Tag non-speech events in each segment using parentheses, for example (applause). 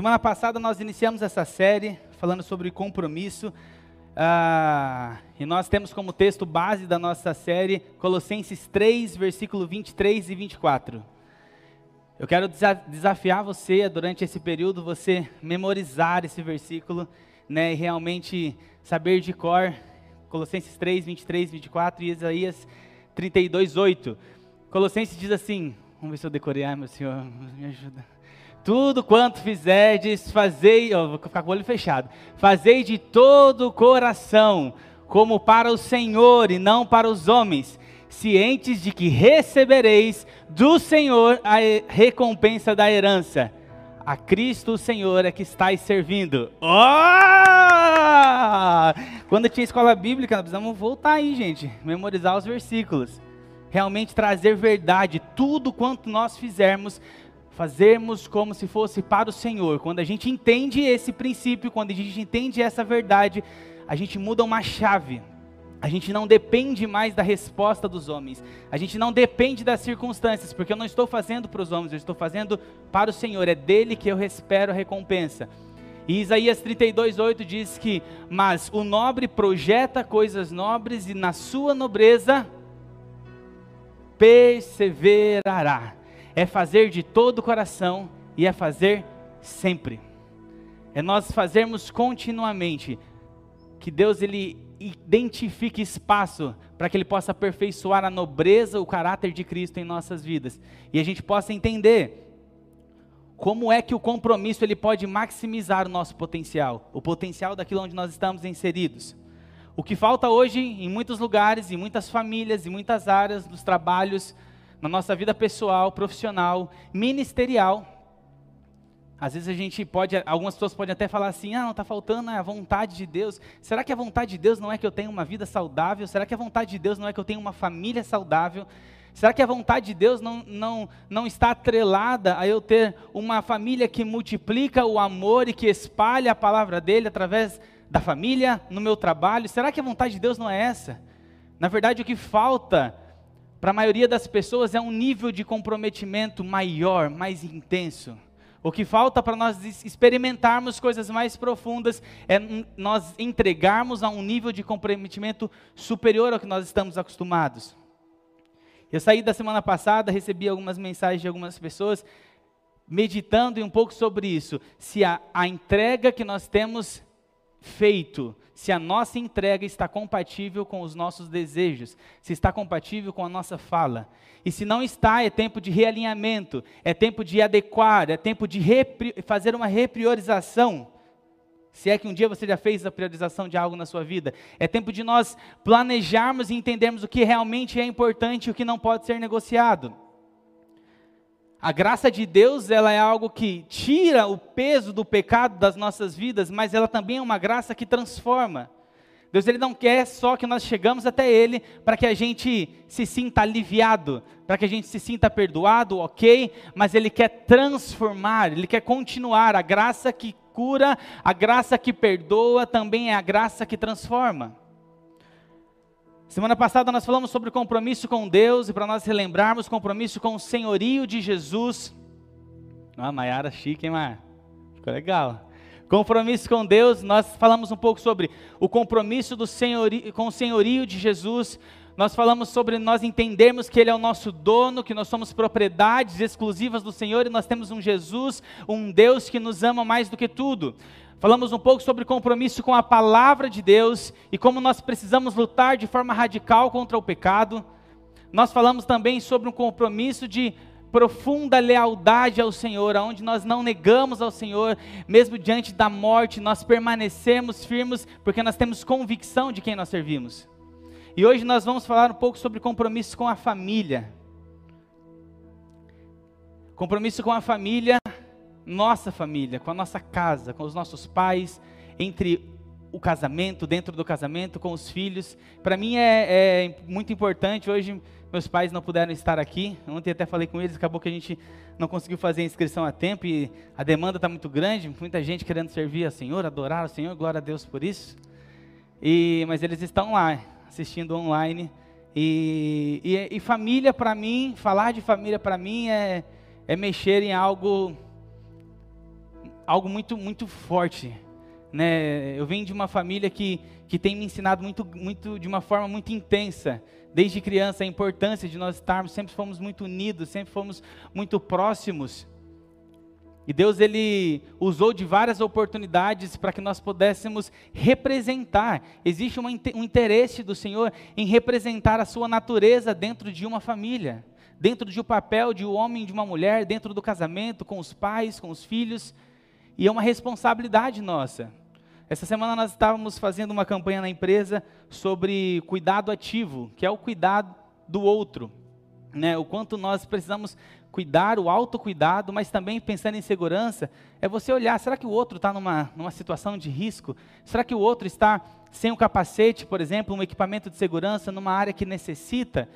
Semana passada nós iniciamos essa série falando sobre compromisso. Ah, e nós temos como texto base da nossa série Colossenses 3, versículo 23 e 24. Eu quero desafiar você durante esse período, você memorizar esse versículo, né, e realmente saber de cor Colossenses 3, 23, 24 e Isaías 32, 8. Colossenses diz assim: Vamos ver se eu decorei, meu Senhor, me ajuda. Tudo quanto fizerdes, fazei, ó, vou ficar com o olho fechado, fazei de todo o coração, como para o Senhor e não para os homens, cientes de que recebereis do Senhor a recompensa da herança. A Cristo o Senhor é que estáis servindo. Oh! Quando tinha escola bíblica, nós precisamos voltar aí, gente, memorizar os versículos. Realmente trazer verdade, tudo quanto nós fizermos, fazermos como se fosse para o Senhor. Quando a gente entende esse princípio, quando a gente entende essa verdade, a gente muda uma chave. A gente não depende mais da resposta dos homens. A gente não depende das circunstâncias, porque eu não estou fazendo para os homens, eu estou fazendo para o Senhor. É dele que eu espero a recompensa. E Isaías 32:8 diz que: "Mas o nobre projeta coisas nobres e na sua nobreza perseverará. É fazer de todo o coração e é fazer sempre. É nós fazermos continuamente que Deus ele identifique espaço para que ele possa aperfeiçoar a nobreza, o caráter de Cristo em nossas vidas. E a gente possa entender como é que o compromisso ele pode maximizar o nosso potencial, o potencial daquilo onde nós estamos inseridos. O que falta hoje em muitos lugares, em muitas famílias, em muitas áreas dos trabalhos, na nossa vida pessoal, profissional, ministerial. Às vezes a gente pode, algumas pessoas podem até falar assim: ah, não está faltando a vontade de Deus. Será que a vontade de Deus não é que eu tenha uma vida saudável? Será que a vontade de Deus não é que eu tenha uma família saudável? Será que a vontade de Deus não, não, não está atrelada a eu ter uma família que multiplica o amor e que espalha a palavra dele através da família, no meu trabalho. Será que a vontade de Deus não é essa? Na verdade, o que falta para a maioria das pessoas é um nível de comprometimento maior, mais intenso. O que falta para nós experimentarmos coisas mais profundas é nós entregarmos a um nível de comprometimento superior ao que nós estamos acostumados. Eu saí da semana passada, recebi algumas mensagens de algumas pessoas meditando um pouco sobre isso. Se a, a entrega que nós temos feito se a nossa entrega está compatível com os nossos desejos, se está compatível com a nossa fala. E se não está, é tempo de realinhamento, é tempo de adequar, é tempo de fazer uma repriorização. Se é que um dia você já fez a priorização de algo na sua vida, é tempo de nós planejarmos e entendermos o que realmente é importante e o que não pode ser negociado. A graça de Deus, ela é algo que tira o peso do pecado das nossas vidas, mas ela também é uma graça que transforma. Deus ele não quer só que nós chegamos até Ele para que a gente se sinta aliviado, para que a gente se sinta perdoado, ok, mas Ele quer transformar, Ele quer continuar. A graça que cura, a graça que perdoa, também é a graça que transforma. Semana passada nós falamos sobre compromisso com Deus e para nós relembrarmos compromisso com o senhorio de Jesus. Ah, Maiara chique, hein, Mar? Ficou legal. Compromisso com Deus, nós falamos um pouco sobre o compromisso do senhorio, com o senhorio de Jesus. Nós falamos sobre nós entendermos que Ele é o nosso dono, que nós somos propriedades exclusivas do Senhor e nós temos um Jesus, um Deus que nos ama mais do que tudo. Falamos um pouco sobre compromisso com a palavra de Deus e como nós precisamos lutar de forma radical contra o pecado. Nós falamos também sobre um compromisso de profunda lealdade ao Senhor, aonde nós não negamos ao Senhor, mesmo diante da morte, nós permanecemos firmes porque nós temos convicção de quem nós servimos. E hoje nós vamos falar um pouco sobre compromisso com a família. Compromisso com a família nossa família, com a nossa casa, com os nossos pais, entre o casamento, dentro do casamento, com os filhos. Para mim é, é, muito importante. Hoje meus pais não puderam estar aqui. Ontem até falei com eles, acabou que a gente não conseguiu fazer a inscrição a tempo e a demanda está muito grande. Muita gente querendo servir ao Senhor, adorar ao Senhor. Glória a Deus por isso. E, mas eles estão lá assistindo online. E, e, e família para mim, falar de família para mim é, é mexer em algo algo muito, muito forte. Né? Eu venho de uma família que, que tem me ensinado muito, muito, de uma forma muito intensa, desde criança, a importância de nós estarmos, sempre fomos muito unidos, sempre fomos muito próximos. E Deus ele usou de várias oportunidades para que nós pudéssemos representar. Existe um interesse do Senhor em representar a sua natureza dentro de uma família, dentro de um papel de um homem e de uma mulher, dentro do casamento, com os pais, com os filhos. E é uma responsabilidade nossa. Essa semana nós estávamos fazendo uma campanha na empresa sobre cuidado ativo, que é o cuidado do outro. Né, o quanto nós precisamos cuidar, o autocuidado, mas também pensando em segurança, é você olhar, será que o outro está numa, numa situação de risco? Será que o outro está sem o capacete, por exemplo, um equipamento de segurança numa área que necessita?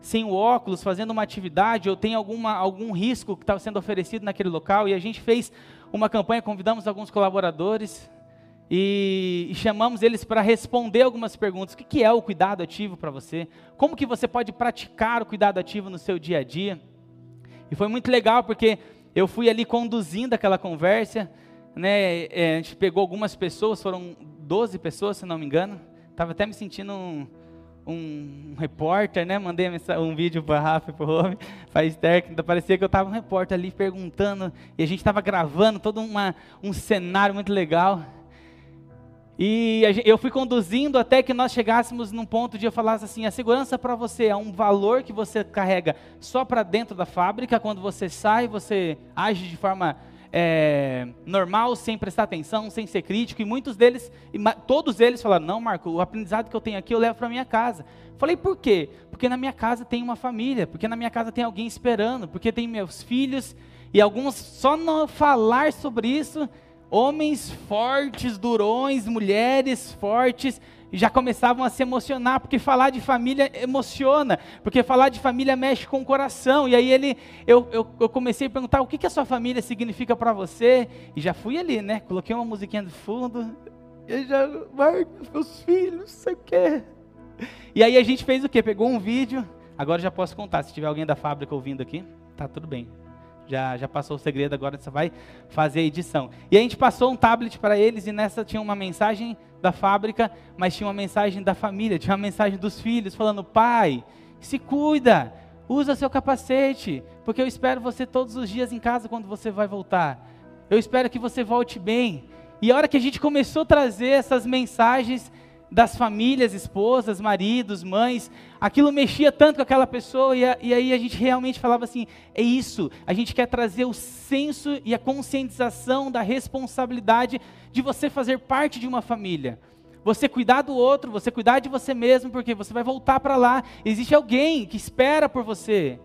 Sem o óculos, fazendo uma atividade, ou tem alguma, algum risco que está sendo oferecido naquele local? E a gente fez uma campanha, convidamos alguns colaboradores, e, e, chamamos eles para responder algumas perguntas. O que, que é o cuidado ativo para você? Como que você pode praticar o cuidado ativo no seu dia a dia? E foi muito legal porque eu fui ali conduzindo aquela conversa, né? É, a gente pegou algumas pessoas, foram 12 pessoas, se não me engano. Estava até me sentindo um, um, repórter, né? Mandei um vídeo para Rafa e para o Rome, (laughs) para Esther, que parecia que eu estava um repórter ali perguntando, e a gente estava gravando todo uma, um cenário muito legal. E eu fui conduzindo até que nós chegássemos num ponto de eu falasse assim: a segurança para você é um valor que você carrega só para dentro da fábrica, quando você sai, você age de forma é, normal, sem prestar atenção, sem ser crítico. E muitos deles, todos eles falaram: não, Marco, o aprendizado que eu tenho aqui eu levo para minha casa. Falei: por quê? Porque na minha casa tem uma família, porque na minha casa tem alguém esperando, porque tem meus filhos. E alguns, só no falar sobre isso homens fortes, durões, mulheres fortes, já começavam a se emocionar, porque falar de família emociona, porque falar de família mexe com o coração. E aí ele, eu, eu, eu comecei a perguntar o que, que a sua família significa para você, e já fui ali, né? Coloquei uma musiquinha de fundo, e já, Marcos, meus filhos, você quer? E aí a gente fez o quê? Pegou um vídeo, agora já posso contar, se tiver alguém da fábrica ouvindo aqui, tá tudo bem já, já passou o segredo, agora você vai fazer a edição. E a gente passou um tablet para eles e nessa tinha uma mensagem da fábrica, mas tinha uma mensagem da família, tinha uma mensagem dos filhos falando: pai, se cuida, usa seu capacete, porque eu espero você todos os dias em casa quando você vai voltar. Eu espero que você volte bem. E a hora que a gente começou a trazer essas mensagens, das famílias, esposas, maridos, mães, aquilo mexia tanto com aquela pessoa, e, a, e, aí a gente realmente falava assim: é isso, a gente quer trazer o senso e a conscientização da responsabilidade de você fazer parte de uma família. Você cuidar do outro, você cuidar de você mesmo, porque você vai voltar para lá. Existe alguém que espera por você.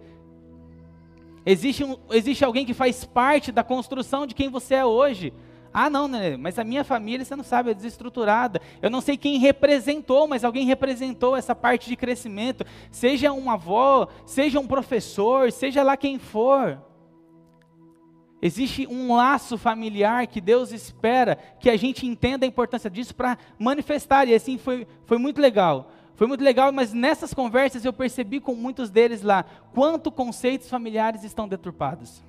Existe, um, existe alguém que faz parte da construção de quem você é hoje. Ah, não, né? mas a minha família, você não sabe, é desestruturada. Eu não sei quem representou, mas alguém representou essa parte de crescimento. Seja uma avó, seja um professor, seja lá quem for. Existe um laço familiar que Deus espera que a gente entenda a importância disso para manifestar. E assim foi, foi muito legal. Foi muito legal, mas nessas conversas eu percebi com muitos deles lá quanto conceitos familiares estão deturpados.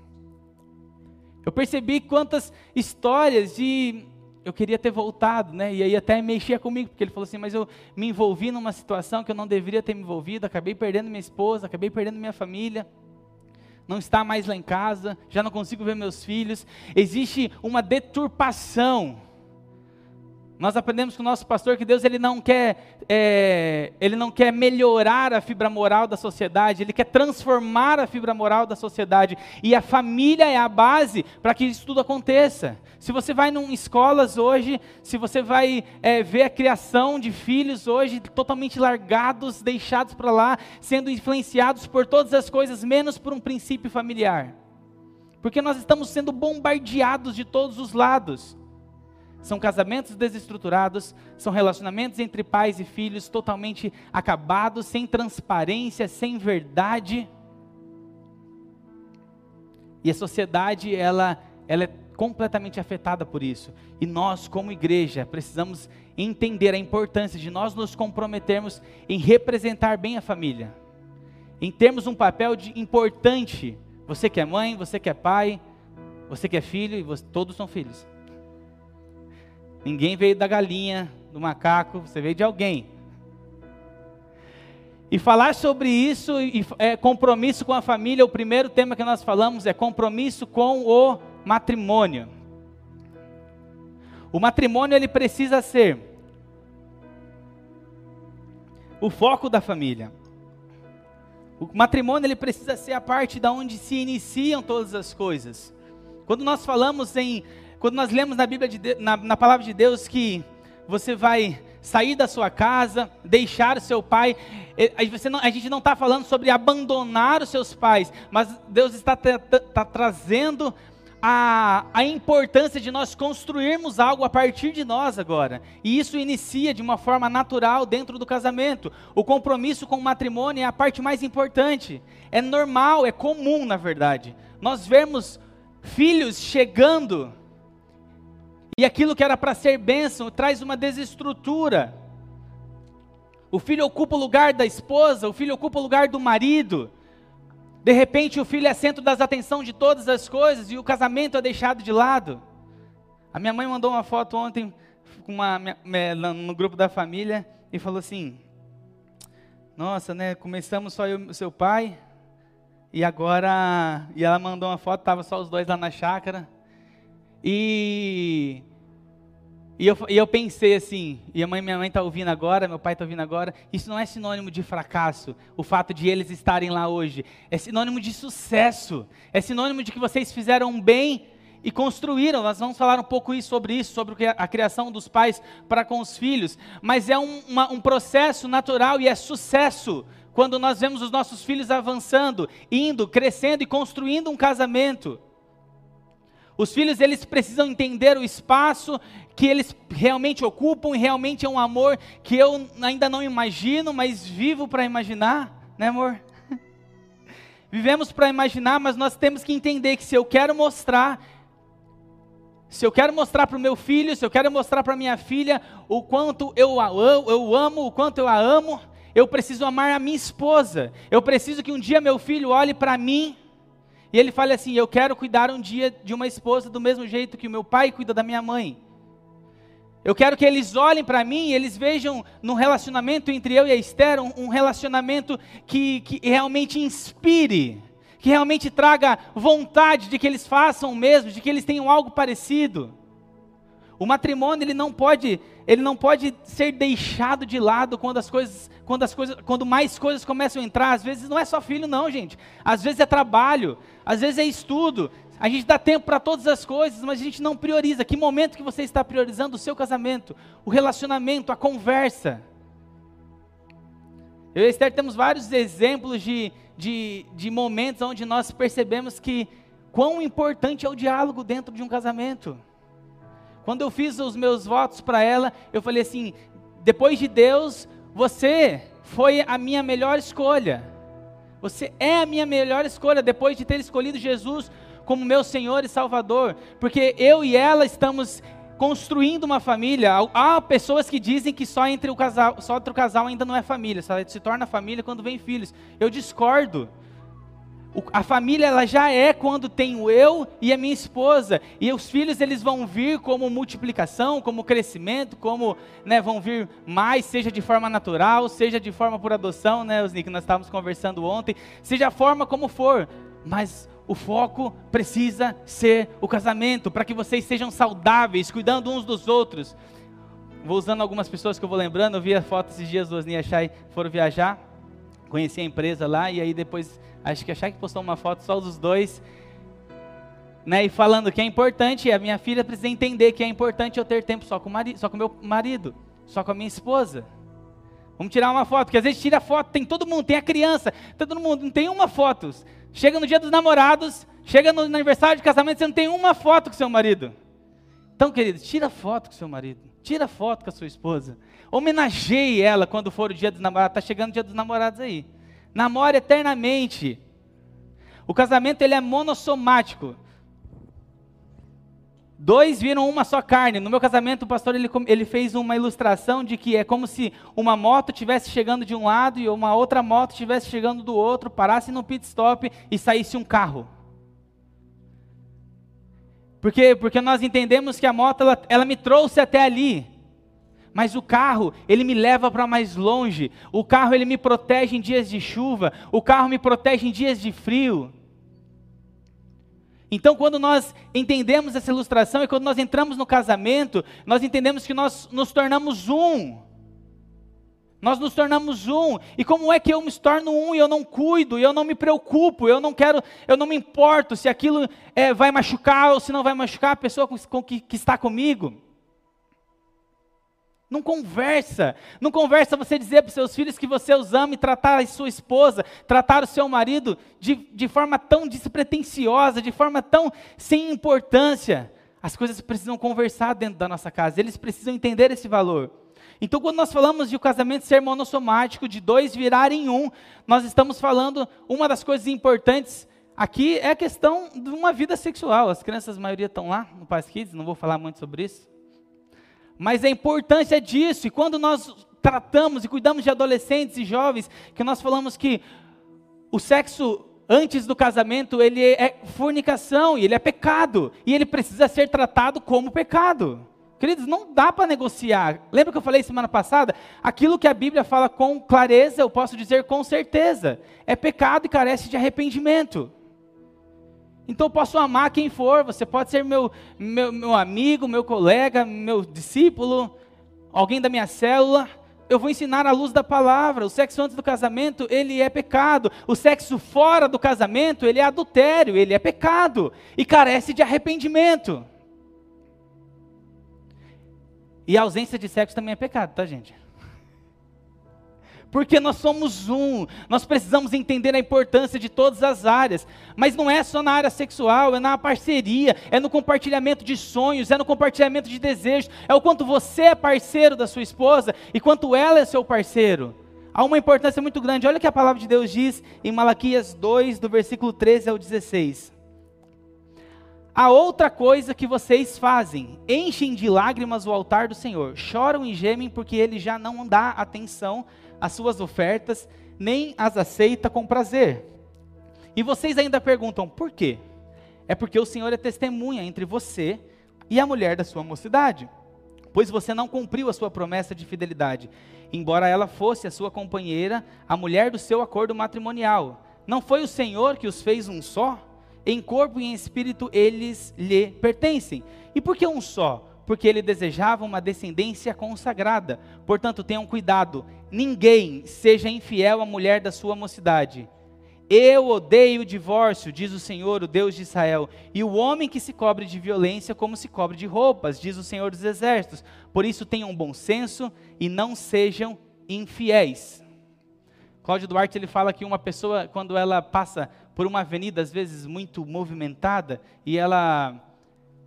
Eu percebi quantas histórias de eu queria ter voltado, né? E aí até mexia comigo, porque ele falou assim: "Mas eu me envolvi numa situação que eu não deveria ter me envolvido, acabei perdendo minha esposa, acabei perdendo minha família. Não está mais lá em casa, já não consigo ver meus filhos. Existe uma deturpação nós aprendemos com o nosso pastor que Deus ele não quer é, ele não quer melhorar a fibra moral da sociedade, ele quer transformar a fibra moral da sociedade e a família é a base para que isso tudo aconteça. Se você vai em escolas hoje, se você vai é, ver a criação de filhos hoje totalmente largados, deixados para lá, sendo influenciados por todas as coisas menos por um princípio familiar, porque nós estamos sendo bombardeados de todos os lados. São casamentos desestruturados, são relacionamentos entre pais e filhos totalmente acabados, sem transparência, sem verdade. E a sociedade, ela, ela é completamente afetada por isso. E nós, como igreja, precisamos entender a importância de nós nos comprometermos em representar bem a família. Em termos um papel de importante. Você que é mãe, você que é pai, Você que é filho, e você, todos são filhos. Ninguém veio da galinha, do macaco, você veio de alguém. E falar sobre isso, é compromisso com a família, o primeiro tema que nós falamos é compromisso com o matrimônio. O matrimônio ele precisa ser o foco da família. O matrimônio ele precisa ser a parte da onde se iniciam todas as coisas. Quando nós falamos em, quando nós lemos na Bíblia de, na, na palavra de Deus que você vai sair da sua casa, deixar o seu pai. Não, a gente não está falando sobre abandonar os seus pais, mas Deus está, está trazendo a, a importância de nós construirmos algo a partir de nós agora. E isso inicia de uma forma natural dentro do casamento. O compromisso com o matrimônio é a parte mais importante. É normal, é comum, na verdade. Nós vemos filhos chegando e aquilo que era para ser bênção traz uma desestrutura. O filho ocupa o lugar da esposa, o filho ocupa o lugar do marido. De repente o filho é centro das atenções de todas as coisas e o casamento é deixado de lado. A minha mãe mandou uma foto ontem uma, no grupo da família e falou assim: Nossa, né? Começamos só eu e seu pai e agora. E ela mandou uma foto, tava só os dois lá na chácara. E, e, eu, e eu pensei assim, e a mãe, minha mãe está ouvindo agora, meu pai está ouvindo agora, isso não é sinônimo de fracasso, o fato de eles estarem lá hoje. É sinônimo de sucesso, é sinônimo de que vocês fizeram bem e construíram. Nós vamos falar um pouco sobre isso, sobre a criação dos pais para com os filhos. Mas é um, uma, um processo natural e é sucesso quando nós vemos os nossos filhos avançando, indo, crescendo e construindo um casamento. Os filhos eles precisam entender o espaço que eles realmente ocupam e realmente é um amor que eu ainda não imagino, mas vivo para imaginar, né, amor? (laughs) Vivemos para imaginar, mas nós temos que entender que se eu quero mostrar, se eu quero mostrar para o meu filho, se eu quero mostrar para minha filha o quanto eu a amo, eu amo, o quanto eu a amo, eu preciso amar a minha esposa. Eu preciso que um dia meu filho olhe para mim e ele fala assim: Eu quero cuidar um dia de uma esposa do mesmo jeito que o meu pai cuida da minha mãe. Eu quero que eles olhem para mim e eles vejam no relacionamento entre eu e a Esther um, um relacionamento que, que realmente inspire, que realmente traga vontade de que eles façam o mesmo, de que eles tenham algo parecido. O matrimônio ele não pode, ele não pode ser deixado de lado quando as coisas, quando as coisas, quando mais coisas começam a entrar. Às vezes não é só filho não, gente. Às vezes é trabalho, às vezes é estudo. A gente dá tempo para todas as coisas, mas a gente não prioriza. Que momento que você está priorizando o seu casamento, o relacionamento, a conversa? Eu e Esther temos vários exemplos de, de, de momentos onde nós percebemos que quão importante é o diálogo dentro de um casamento. Quando eu fiz os meus votos para ela, eu falei assim: depois de Deus, você foi a minha melhor escolha. Você é a minha melhor escolha depois de ter escolhido Jesus como meu Senhor e Salvador, porque eu e ela estamos construindo uma família. Há pessoas que dizem que só entre o casal, só entre o casal ainda não é família, só se torna família quando vem filhos. Eu discordo a família ela já é quando tenho eu e a minha esposa e os filhos eles vão vir como multiplicação, como crescimento, como né, vão vir mais, seja de forma natural, seja de forma por adoção, né, os Nick, nós estávamos conversando ontem, seja a forma como for, mas o foco precisa ser o casamento para que vocês sejam saudáveis, cuidando uns dos outros. Vou usando algumas pessoas que eu vou lembrando, eu vi a foto esses dias do Osni a Chay foram viajar, conheci a empresa lá e aí depois Acho que a Shaq postou uma foto só dos dois. Né, e falando que é importante, a minha filha precisa entender que é importante eu ter tempo só com o marido, só com meu marido, só com a minha esposa. Vamos tirar uma foto, porque às vezes tira foto, tem todo mundo, tem a criança, todo mundo, não tem uma foto. Chega no dia dos namorados, chega no aniversário de casamento, você não tem uma foto com seu marido. Então, querido, tira foto com seu marido, tira foto com a sua esposa. Homenageie ela quando for o dia dos namorados, está chegando o dia dos namorados aí namora eternamente. O casamento ele é monossomático. Dois viram uma só carne. No meu casamento, o pastor ele, ele fez uma ilustração de que é como se uma moto estivesse chegando de um lado e uma outra moto estivesse chegando do outro, parasse no pit stop e saísse um carro. Porque, porque nós entendemos que a moto ela, ela me trouxe até ali. Mas o carro, ele me leva para mais longe. O carro, ele me protege em dias de chuva. O carro me protege em dias de frio. Então, quando nós entendemos essa ilustração e quando nós entramos no casamento, nós entendemos que nós nos tornamos um. Nós nos tornamos um. E como é que eu me torno um e eu não cuido, e eu não me preocupo, eu não quero, eu não me importo se aquilo é, vai machucar ou se não vai machucar a pessoa com, com que, que está comigo? Não conversa. Não conversa você dizer para os seus filhos que você os ama e tratar a sua esposa, tratar o seu marido de, de forma tão despretensiosa, de forma tão sem importância. As coisas precisam conversar dentro da nossa casa, eles precisam entender esse valor. Então, quando nós falamos de o casamento ser monossomático, de dois virarem um, nós estamos falando, uma das coisas importantes aqui é a questão de uma vida sexual. As crianças, a maioria estão lá no Paz Kids, não vou falar muito sobre isso. Mas a importância disso, e quando nós tratamos e cuidamos de adolescentes e jovens, que nós falamos que o sexo antes do casamento, ele é fornicação, e ele é pecado, e ele precisa ser tratado como pecado. Queridos, não dá para negociar. Lembra que eu falei semana passada? Aquilo que a Bíblia fala com clareza, eu posso dizer com certeza. É pecado e carece de arrependimento. Então eu posso amar quem for, você pode ser meu, meu, meu amigo, meu colega, meu discípulo, alguém da minha célula. Eu vou ensinar à luz da palavra. O sexo antes do casamento, ele é pecado. O sexo fora do casamento, ele é adultério, ele é pecado. E carece de arrependimento. E a ausência de sexo também é pecado, tá, gente? Porque nós somos um, nós precisamos entender a importância de todas as áreas, mas não é só na área sexual, é na parceria, é no compartilhamento de sonhos, é no compartilhamento de desejos, é o quanto você é parceiro da sua esposa e quanto ela é seu parceiro. Há uma importância muito grande, olha o que a palavra de Deus diz em Malaquias 2, do versículo 13 ao 16. Há outra coisa que vocês fazem: enchem de lágrimas o altar do Senhor, choram e gemem porque ele já não dá atenção as suas ofertas, nem as aceita com prazer. E vocês ainda perguntam, por quê? É porque o Senhor é testemunha entre você e a mulher da sua mocidade, pois você não cumpriu a sua promessa de fidelidade, embora ela fosse a sua companheira, a mulher do seu acordo matrimonial. Não foi o Senhor que os fez um só? Em corpo e em espírito eles lhe pertencem. E por que um só? porque ele desejava uma descendência consagrada. Portanto, tenham cuidado, ninguém seja infiel à mulher da sua mocidade. Eu odeio o divórcio, diz o Senhor, o Deus de Israel, e o homem que se cobre de violência como se cobre de roupas, diz o Senhor dos Exércitos. Por isso tenham bom senso e não sejam infiéis. Cláudio Duarte ele fala que uma pessoa, quando ela passa por uma avenida, às vezes muito movimentada, e ela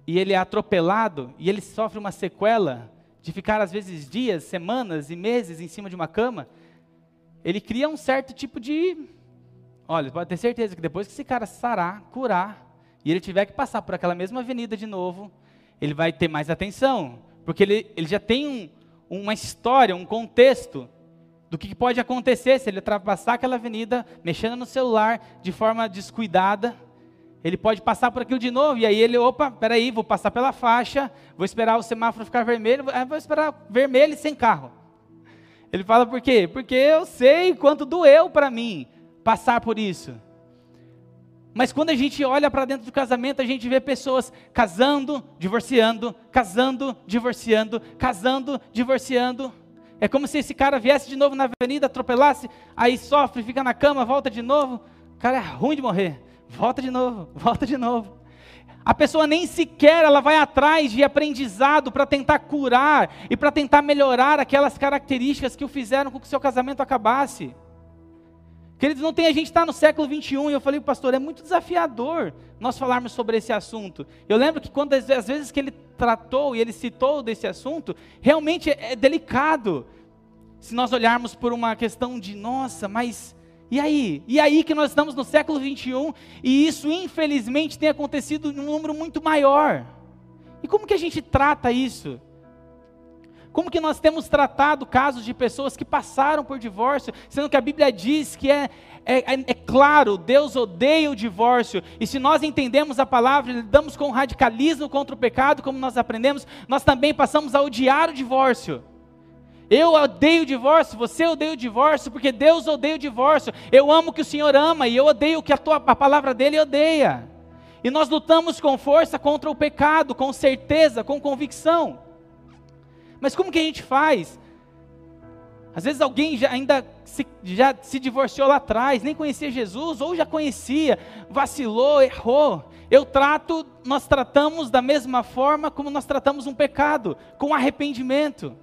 e ele é atropelado e ele sofre uma sequela de ficar às vezes dias, semanas e meses em cima de uma cama, ele cria um certo tipo de. Olha, pode ter certeza que depois que esse cara sarar, curar, e ele tiver que passar por aquela mesma avenida de novo, ele vai ter mais atenção, porque ele, ele já tem um, uma história, um contexto do que pode acontecer se ele ultrapassar aquela avenida, mexendo no celular de forma descuidada ele pode passar por aquilo de novo, e aí ele, opa, peraí, vou passar pela faixa, vou esperar o semáforo ficar vermelho, vou esperar vermelho e sem carro. Ele fala por quê? Porque eu sei quanto doeu para mim passar por isso. Mas quando a gente olha para dentro do casamento, a gente vê pessoas casando, divorciando, casando, divorciando, casando, divorciando. É como se esse cara viesse de novo na avenida, atropelasse, aí sofre, fica na cama, volta de novo. O cara é ruim de morrer. Volta de novo, volta de novo. A pessoa nem sequer ela vai atrás de aprendizado para tentar curar e para tentar melhorar aquelas características que o fizeram com que o seu casamento acabasse. Queridos, não tem a gente estar tá no século 21 e eu falei, pastor, é muito desafiador nós falarmos sobre esse assunto. Eu lembro que quando às vezes que ele tratou e ele citou desse assunto, realmente é, é delicado. Se nós olharmos por uma questão de, nossa, mas e aí? E aí que nós estamos no século 21 e isso infelizmente tem acontecido em um número muito maior. E como que a gente trata isso? Como que nós temos tratado casos de pessoas que passaram por divórcio, sendo que a Bíblia diz que é, é, é, é claro, Deus odeia o divórcio, e se nós entendemos a palavra, lidamos com radicalismo contra o pecado, como nós aprendemos, nós também passamos a odiar o divórcio. Eu odeio o divórcio, você odeia o divórcio, porque Deus odeia o divórcio. Eu amo o que o Senhor ama e eu odeio o que a, tua, a palavra dele odeia. E nós lutamos com força contra o pecado, com certeza, com convicção. Mas como que a gente faz? Às vezes alguém já, ainda se, já se divorciou lá atrás, nem conhecia Jesus, ou já conhecia, vacilou, errou. Eu trato, nós tratamos da mesma forma como nós tratamos um pecado, com arrependimento.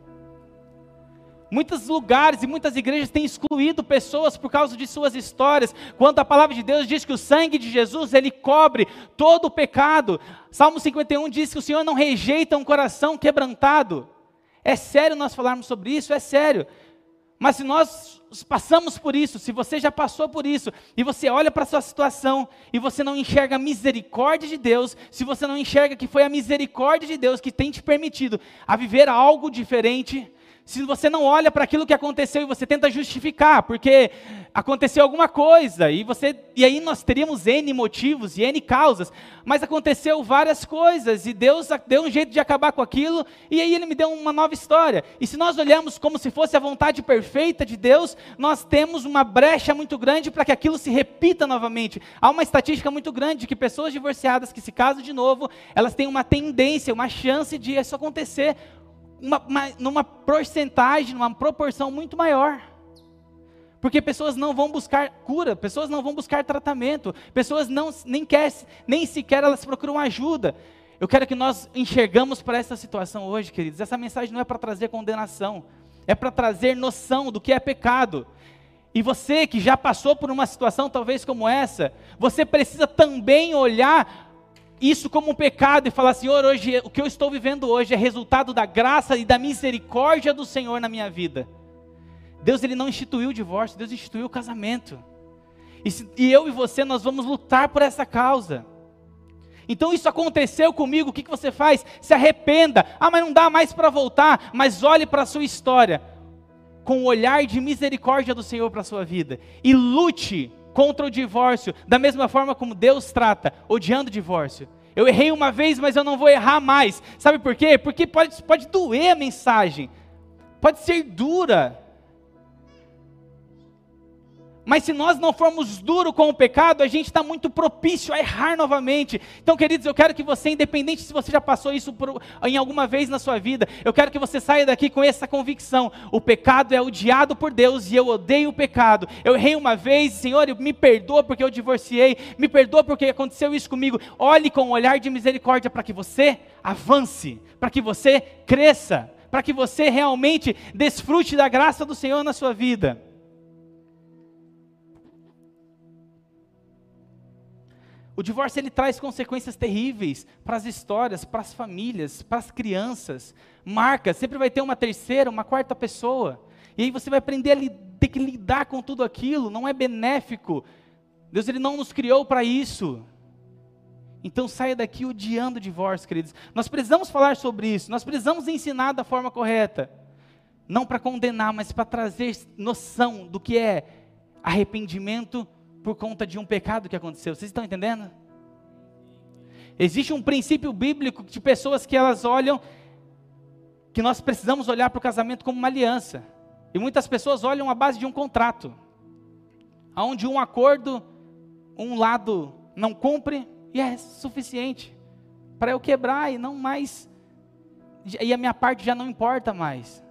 Muitos lugares e muitas igrejas têm excluído pessoas por causa de suas histórias, quando a palavra de Deus diz que o sangue de Jesus, ele cobre todo o pecado. Salmo 51 diz que o Senhor não rejeita um coração quebrantado. É sério nós falarmos sobre isso? É sério. Mas se nós passamos por isso, se você já passou por isso, e você olha para a sua situação e você não enxerga a misericórdia de Deus, se você não enxerga que foi a misericórdia de Deus que tem te permitido a viver algo diferente, se você não olha para aquilo que aconteceu e você tenta justificar, porque aconteceu alguma coisa, e você e aí nós teríamos N motivos e N causas, mas aconteceu várias coisas, e Deus deu um jeito de acabar com aquilo, e aí ele me deu uma nova história. E se nós olhamos como se fosse a vontade perfeita de Deus, nós temos uma brecha muito grande para que aquilo se repita novamente. Há uma estatística muito grande de que pessoas divorciadas que se casam de novo, elas têm uma tendência, uma chance de isso acontecer uma, uma, numa porcentagem, numa proporção muito maior. Porque pessoas não vão buscar cura, pessoas não vão buscar tratamento, pessoas não nem, quer, nem sequer elas procuram ajuda. Eu quero que nós enxergamos para essa situação hoje, queridos. Essa mensagem não é para trazer condenação, é para trazer noção do que é pecado. E você que já passou por uma situação talvez como essa, você precisa também olhar isso como um pecado e falar, Senhor, hoje o que eu estou vivendo hoje é resultado da graça e da misericórdia do Senhor na minha vida. Deus ele não instituiu o divórcio, Deus instituiu o casamento. E, se, e eu e você nós vamos lutar por essa causa. Então isso aconteceu comigo, o que, que você faz? Se arrependa. Ah, mas não dá mais para voltar. Mas olhe para a sua história com o olhar de misericórdia do Senhor para a sua vida. E lute contra o divórcio, da mesma forma como Deus trata, odiando o divórcio. Eu errei uma vez, mas eu não vou errar mais. Sabe por quê? Porque pode, pode doer a mensagem, pode ser dura, mas se nós não formos duro com o pecado, a gente está muito propício a errar novamente. Então, queridos, eu quero que você, independente se você já passou isso por, em alguma vez na sua vida, eu quero que você saia daqui com essa convicção: o pecado é odiado por Deus e eu odeio o pecado. Eu errei uma vez, Senhor, me perdoa porque eu divorciei, me perdoa porque aconteceu isso comigo. Olhe com um olhar de misericórdia para que você avance, para que você cresça, para que você realmente desfrute da graça do Senhor na sua vida. O divórcio ele traz consequências terríveis para as histórias, para as famílias, para as crianças. Marca, sempre vai ter uma terceira, uma quarta pessoa. E aí você vai aprender a ter que lidar com tudo aquilo, não é benéfico. Deus ele não nos criou para isso. Então saia daqui odiando o divórcio, queridos. Nós precisamos falar sobre isso, nós precisamos ensinar da forma correta. Não para condenar, mas para trazer noção do que é arrependimento por conta de um pecado que aconteceu. Vocês estão entendendo? Existe um princípio bíblico de pessoas que elas olham que nós precisamos olhar para o casamento como uma aliança. E muitas pessoas olham a base de um contrato, onde um acordo, um lado não cumpre e é suficiente para eu quebrar e não mais e a minha parte já não importa mais.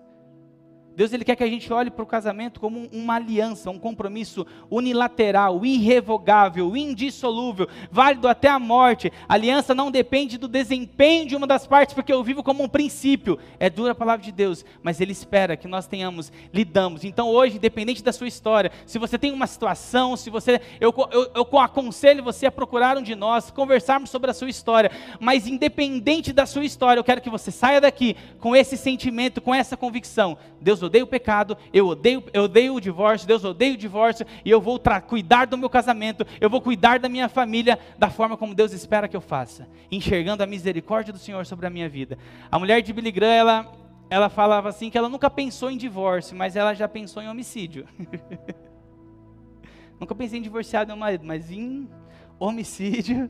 Deus ele quer que a gente olhe para o casamento como uma aliança, um compromisso unilateral, irrevogável, indissolúvel, válido até a morte. A aliança não depende do desempenho de uma das partes, porque eu vivo como um princípio. É dura a palavra de Deus, mas Ele espera que nós tenhamos, lidamos. Então hoje, independente da sua história, se você tem uma situação, se você, eu, eu, eu aconselho você a procurar um de nós, conversarmos sobre a sua história. Mas independente da sua história, eu quero que você saia daqui com esse sentimento, com essa convicção. Deus odeia o pecado, eu odeio, eu odeio o divórcio, Deus odeia o divórcio, e eu vou cuidar do meu casamento, eu vou cuidar da minha família da forma como Deus espera que eu faça, enxergando a misericórdia do Senhor sobre a minha vida. A mulher de Billy Graham, ela, ela falava assim que ela nunca pensou em divórcio, mas ela já pensou em homicídio. (laughs) nunca pensei em divorciar do meu marido, mas em homicídio.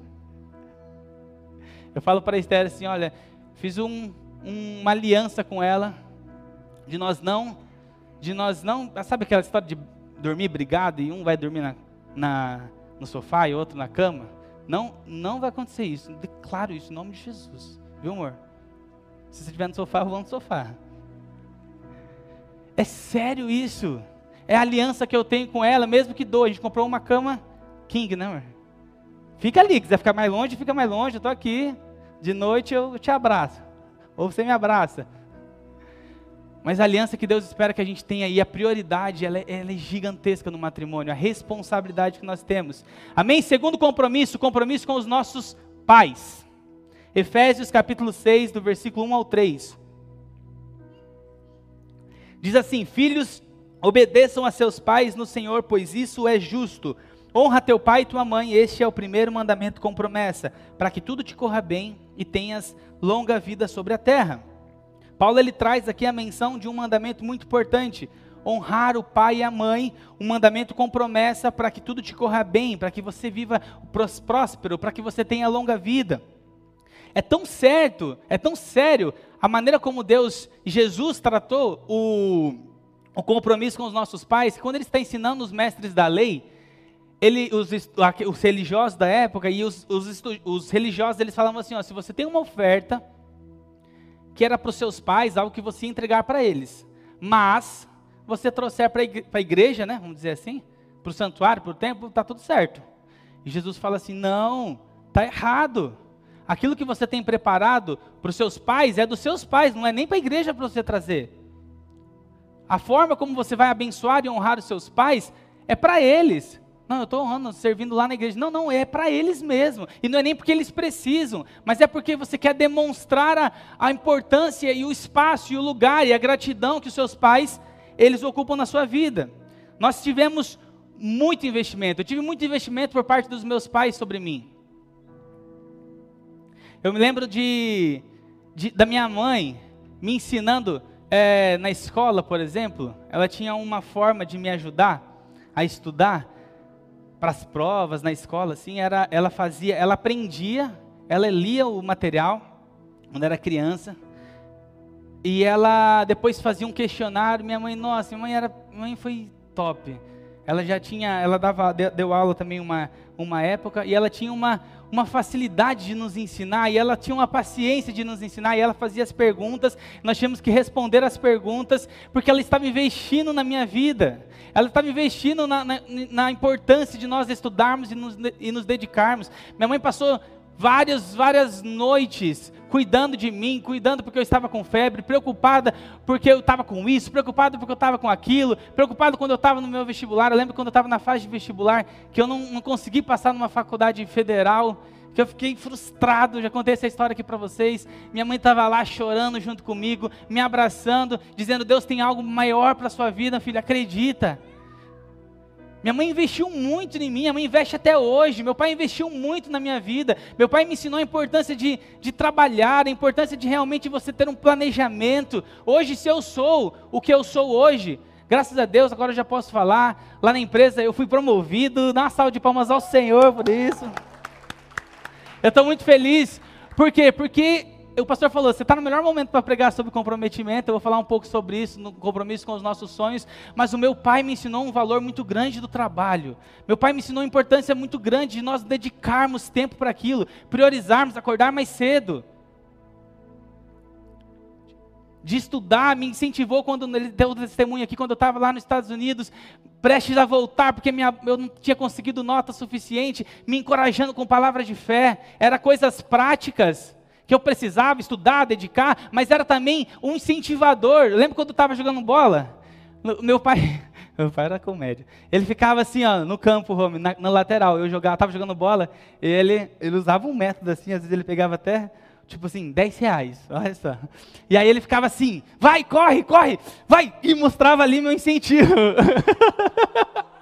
Eu falo para a Esther assim, olha, fiz um, uma aliança com ela de nós não, de nós não, sabe aquela história de dormir brigado e um vai dormir na, na no sofá e outro na cama? Não, não vai acontecer isso. Declaro isso em nome de Jesus, viu, amor? Se você estiver no sofá, eu vou no sofá. É sério isso. É a aliança que eu tenho com ela, mesmo que doa. A gente comprou uma cama king, né, amor? Fica ali, quiser ficar mais longe, fica mais longe, eu estou aqui. De noite eu te abraço. Ou você me abraça. Mas a aliança que Deus espera que a gente tenha e a prioridade, ela, é, ela, é gigantesca no matrimônio, a responsabilidade que nós temos. Amém? Segundo compromisso, compromisso com os nossos pais. Efésios capítulo 6, do versículo 1 ao 3. Diz assim: Filhos, obedeçam a seus pais no Senhor, pois isso é justo. Honra teu pai e tua mãe, este é o primeiro mandamento com promessa, para que tudo te corra bem e tenhas longa vida sobre a terra. Paulo ele traz aqui a menção de um mandamento muito importante, honrar o pai e a mãe, um mandamento com promessa para que tudo te corra bem, para que você viva próspero, para que você tenha longa vida. É tão certo, é tão sério a maneira como Deus, Jesus tratou o, o compromisso com os nossos pais, que quando ele está ensinando os mestres da lei, ele, os, os religiosos da época e os, os, os religiosos, eles falavam assim, ó, se você tem uma oferta que era para os seus pais, algo que você ia entregar para eles, mas você trouxer para a igreja, né, vamos dizer assim, para o santuário, para o templo, está tudo certo. E Jesus fala assim, não, está errado. Aquilo que você tem preparado para os seus pais é dos seus pais, não é nem para a igreja para você trazer. A forma como você vai abençoar e honrar os seus pais é para eles. Não, eu estou honrando, servindo lá na igreja. Não, não, é para eles mesmo. E não é nem porque eles precisam, mas é porque você quer demonstrar a, a, importância e o espaço e o lugar e a gratidão que os seus pais, eles ocupam na sua vida. Nós tivemos muito investimento. Eu tive muito investimento por parte dos meus pais sobre mim. Eu me lembro de, de da minha mãe me ensinando é, na escola, por exemplo. Ela tinha uma forma de me ajudar a estudar para as provas na escola, assim, era, ela fazia, ela aprendia, ela lia o material quando era criança, e ela depois fazia um questionário. Minha mãe, nossa, minha mãe era, minha mãe foi top. Ela já tinha, ela dava, deu aula também uma, uma época, e ela tinha uma, uma facilidade de nos ensinar, e ela tinha uma paciência de nos ensinar, e ela fazia as perguntas, nós tínhamos que responder as perguntas, porque ela estava investindo na minha vida, ela estava investindo na, na, na importância de nós estudarmos e nos, e nos dedicarmos. Minha mãe passou várias, várias noites cuidando de mim, cuidando porque eu estava com febre, preocupada porque eu estava com isso, preocupada porque eu estava com aquilo, preocupado quando eu estava no meu vestibular. Eu lembro quando eu estava na fase de vestibular que eu não, não consegui passar numa faculdade federal que eu fiquei frustrado, já contei essa história aqui para vocês. Minha mãe estava lá chorando junto comigo, me abraçando, dizendo: Deus tem algo maior para sua vida, filho, acredita. Minha mãe investiu muito em mim, minha mãe investe até hoje. Meu pai investiu muito na minha vida. Meu pai me ensinou a importância de, de trabalhar, a importância de realmente você ter um planejamento. Hoje, se eu sou o que eu sou hoje, graças a Deus, agora eu já posso falar. Lá na empresa eu fui promovido. Dá uma salva de palmas ao Senhor por isso. Eu estou muito feliz. Por quê? Porque o pastor falou, você está no melhor momento para pregar sobre comprometimento, eu vou falar um pouco sobre isso, no compromisso com os nossos sonhos, mas o meu pai me ensinou um valor muito grande do trabalho, meu pai me ensinou uma importância muito grande de nós dedicarmos tempo para aquilo, priorizarmos, acordar mais cedo, de estudar, me incentivou quando ele deu o testemunho aqui, quando eu estava lá nos Estados Unidos, prestes a voltar, porque minha, eu não tinha conseguido nota suficiente, me encorajando com palavras de fé, era coisas práticas, que eu precisava estudar, dedicar, mas era também um incentivador. Eu lembro quando eu estava jogando bola, meu pai, (laughs) meu pai era comédia. Ele ficava assim, ó, no campo, na, na lateral. Eu jogava, estava jogando bola, e ele, ele usava um método assim, às vezes ele pegava até, tipo assim, 10 reais, olha só. E aí ele ficava assim, vai, corre, corre, vai, e mostrava ali meu incentivo. (laughs)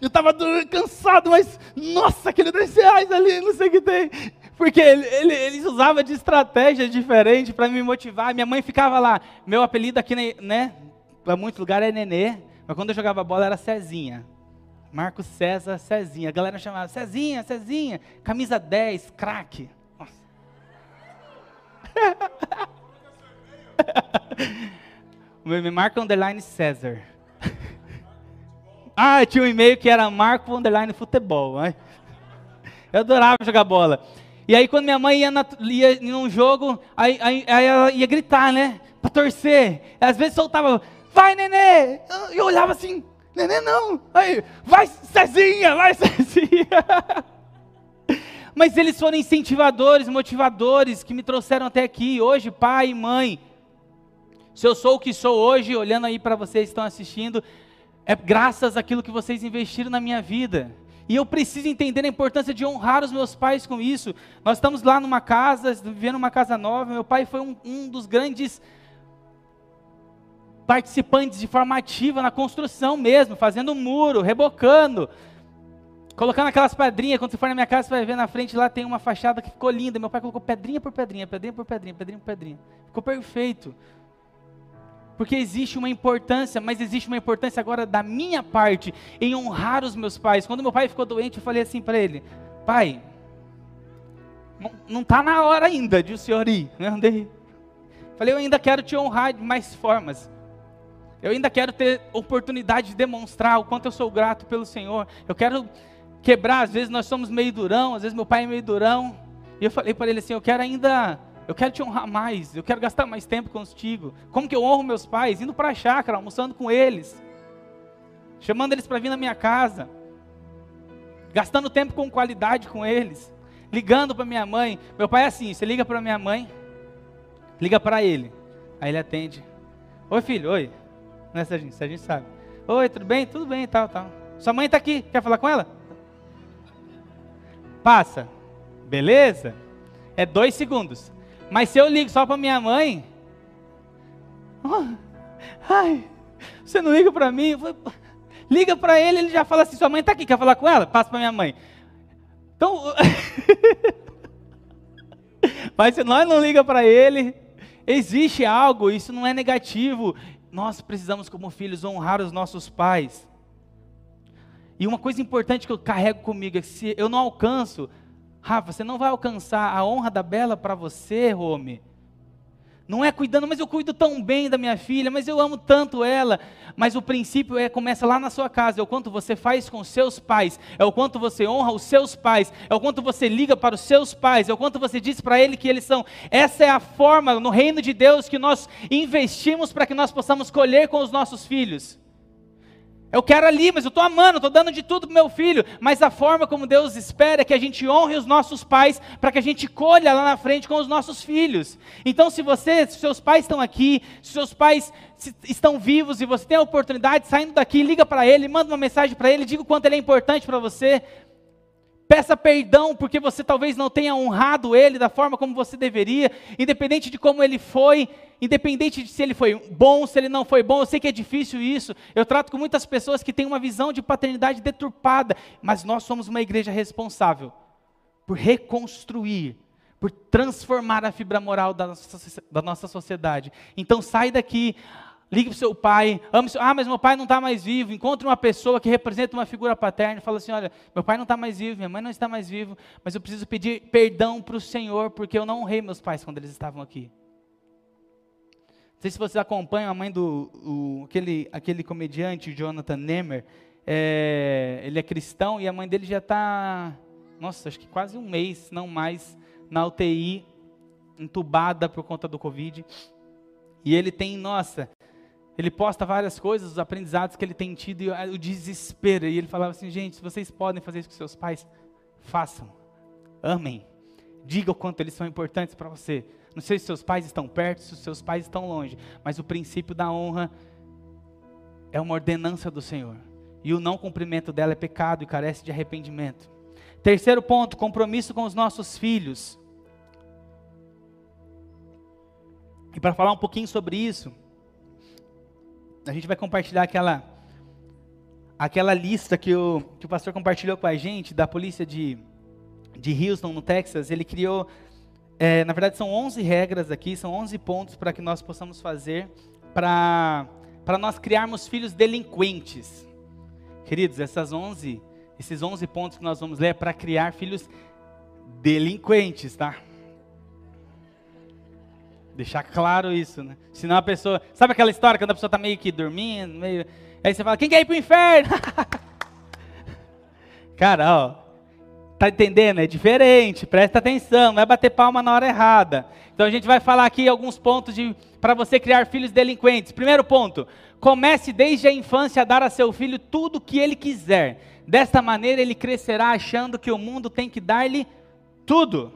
Eu estava cansado, mas, nossa, aquele 10 reais ali, não sei o que tem. Porque ele, ele, eles usavam de estratégia diferente para me motivar. Minha mãe ficava lá. Meu apelido aqui, né? Para muitos lugares é Nenê. Mas quando eu jogava bola era Cezinha. Marcos César Cezinha. A galera chamava Cezinha, Cezinha. Camisa 10, craque. Nossa. (laughs) Me marca underline César. (laughs) ah, tinha um e-mail que era Marco underline futebol. Eu adorava jogar bola. E aí quando minha mãe ia, na, ia num jogo, aí, aí, aí, ela ia gritar, né? Pra torcer. Às vezes soltava, vai nenê! E eu olhava assim, nenê não. Aí, vai Cezinha, vai (laughs) Cezinha. Mas eles foram incentivadores, motivadores que me trouxeram até aqui. Hoje, pai e mãe. Se eu sou o que sou hoje, olhando aí para vocês que estão assistindo, é graças àquilo que vocês investiram na minha vida. E eu preciso entender a importância de honrar os meus pais com isso. Nós estamos lá numa casa, vivendo uma casa nova. Meu pai foi um, um dos grandes participantes de formativa na construção mesmo, fazendo muro, rebocando, colocando aquelas pedrinhas. Quando você for na minha casa, você vai ver na frente lá tem uma fachada que ficou linda. Meu pai colocou pedrinha por pedrinha, pedrinha por pedrinha, pedrinha por pedrinha. Ficou perfeito. Porque existe uma importância, mas existe uma importância agora da minha parte em honrar os meus pais. Quando meu pai ficou doente, eu falei assim para ele: Pai, não está na hora ainda de o senhor ir. (laughs) Andei. Falei, eu ainda quero te honrar de mais formas. Eu ainda quero ter oportunidade de demonstrar o quanto eu sou grato pelo Senhor. Eu quero quebrar, às vezes nós somos meio durão, às vezes meu pai é meio durão. E eu falei para ele assim: eu quero ainda eu quero te honrar mais, eu quero gastar mais tempo contigo. Como que eu honro meus pais? Indo para a chácara, almoçando com eles, chamando eles para vir na minha casa, gastando tempo com qualidade com eles, ligando para minha mãe. Meu pai é assim: você liga para minha mãe, liga para ele, aí ele atende. Oi filho, oi. Não é Serginho, Serginho sabe. Oi, tudo bem? Tudo bem, tal, tal. Sua mãe está aqui, quer falar com ela? Passa. Beleza? É dois segundos. Mas se eu ligo só para minha mãe, oh, ai, você não liga para mim? Liga para ele, ele já fala assim: sua mãe está aqui, quer falar com ela? Passa para minha mãe. Então, (laughs) mas se nós não liga para ele, existe algo, isso não é negativo. Nós precisamos, como filhos, honrar os nossos pais. E uma coisa importante que eu carrego comigo é que se eu não alcanço Rafa, você não vai alcançar a honra da Bela para você, Rome. Não é cuidando, mas eu cuido tão bem da minha filha, mas eu amo tanto ela. Mas o princípio é começa lá na sua casa, é o quanto você faz com seus pais, é o quanto você honra os seus pais, é o quanto você liga para os seus pais, é o quanto você diz para ele que eles são. Essa é a forma no reino de Deus que nós investimos para que nós possamos colher com os nossos filhos. Eu quero ali, mas eu estou amando, estou dando de tudo para meu filho. Mas a forma como Deus espera é que a gente honre os nossos pais para que a gente colha lá na frente com os nossos filhos. Então, se você, se seus pais estão aqui, se seus pais estão vivos e você tem a oportunidade, saindo daqui, liga para ele, manda uma mensagem para ele, diga o quanto ele é importante para você. Peça perdão porque você talvez não tenha honrado ele da forma como você deveria, independente de como ele foi, independente de se ele foi bom, se ele não foi bom. Eu sei que é difícil isso. Eu trato com muitas pessoas que têm uma visão de paternidade deturpada, mas nós somos uma igreja responsável por reconstruir, por transformar a fibra moral da nossa, da nossa sociedade. Então sai daqui Ligue para o seu pai, ame seu... Ah, mas meu pai não está mais vivo. Encontre uma pessoa que representa uma figura paterna e fala assim: olha, meu pai não está mais vivo, minha mãe não está mais vivo, mas eu preciso pedir perdão para o Senhor, porque eu não honrei meus pais quando eles estavam aqui. Sei se vocês acompanham a mãe do o, aquele, aquele comediante, Jonathan Nemer. É, ele é cristão e a mãe dele já está, nossa, acho que quase um mês, não mais, na UTI, entubada por conta do Covid. E ele tem, nossa, ele posta várias coisas, os aprendizados que ele tem tido e o desespero. E ele falava assim: gente, se vocês podem fazer isso com seus pais, façam. Amém. Diga o quanto eles são importantes para você. Não sei se seus pais estão perto, se seus pais estão longe, mas o princípio da honra é uma ordenança do Senhor. E o não cumprimento dela é pecado e carece de arrependimento. Terceiro ponto, compromisso com os nossos filhos. E para falar um pouquinho sobre isso, a gente vai compartilhar aquela aquela lista que o, que o pastor compartilhou com a gente da polícia de de Houston, no Texas, ele criou, é, na verdade são 11 regras aqui, são 11 pontos para que nós possamos fazer para nós criarmos filhos delinquentes. Queridos, essas 11, esses 11 pontos que nós vamos ler é para criar filhos delinquentes, tá? Deixar claro isso, né? Senão a pessoa. Sabe aquela história quando a pessoa está meio que dormindo, meio. Aí você fala, quem quer ir pro inferno? (laughs) Cara, ó. Tá entendendo? É diferente, presta atenção, não vai bater palma na hora errada. Então a gente vai falar aqui alguns pontos para você criar filhos delinquentes. Primeiro ponto: comece desde a infância a dar a seu filho tudo o que ele quiser. Desta maneira ele crescerá achando que o mundo tem que dar-lhe tudo.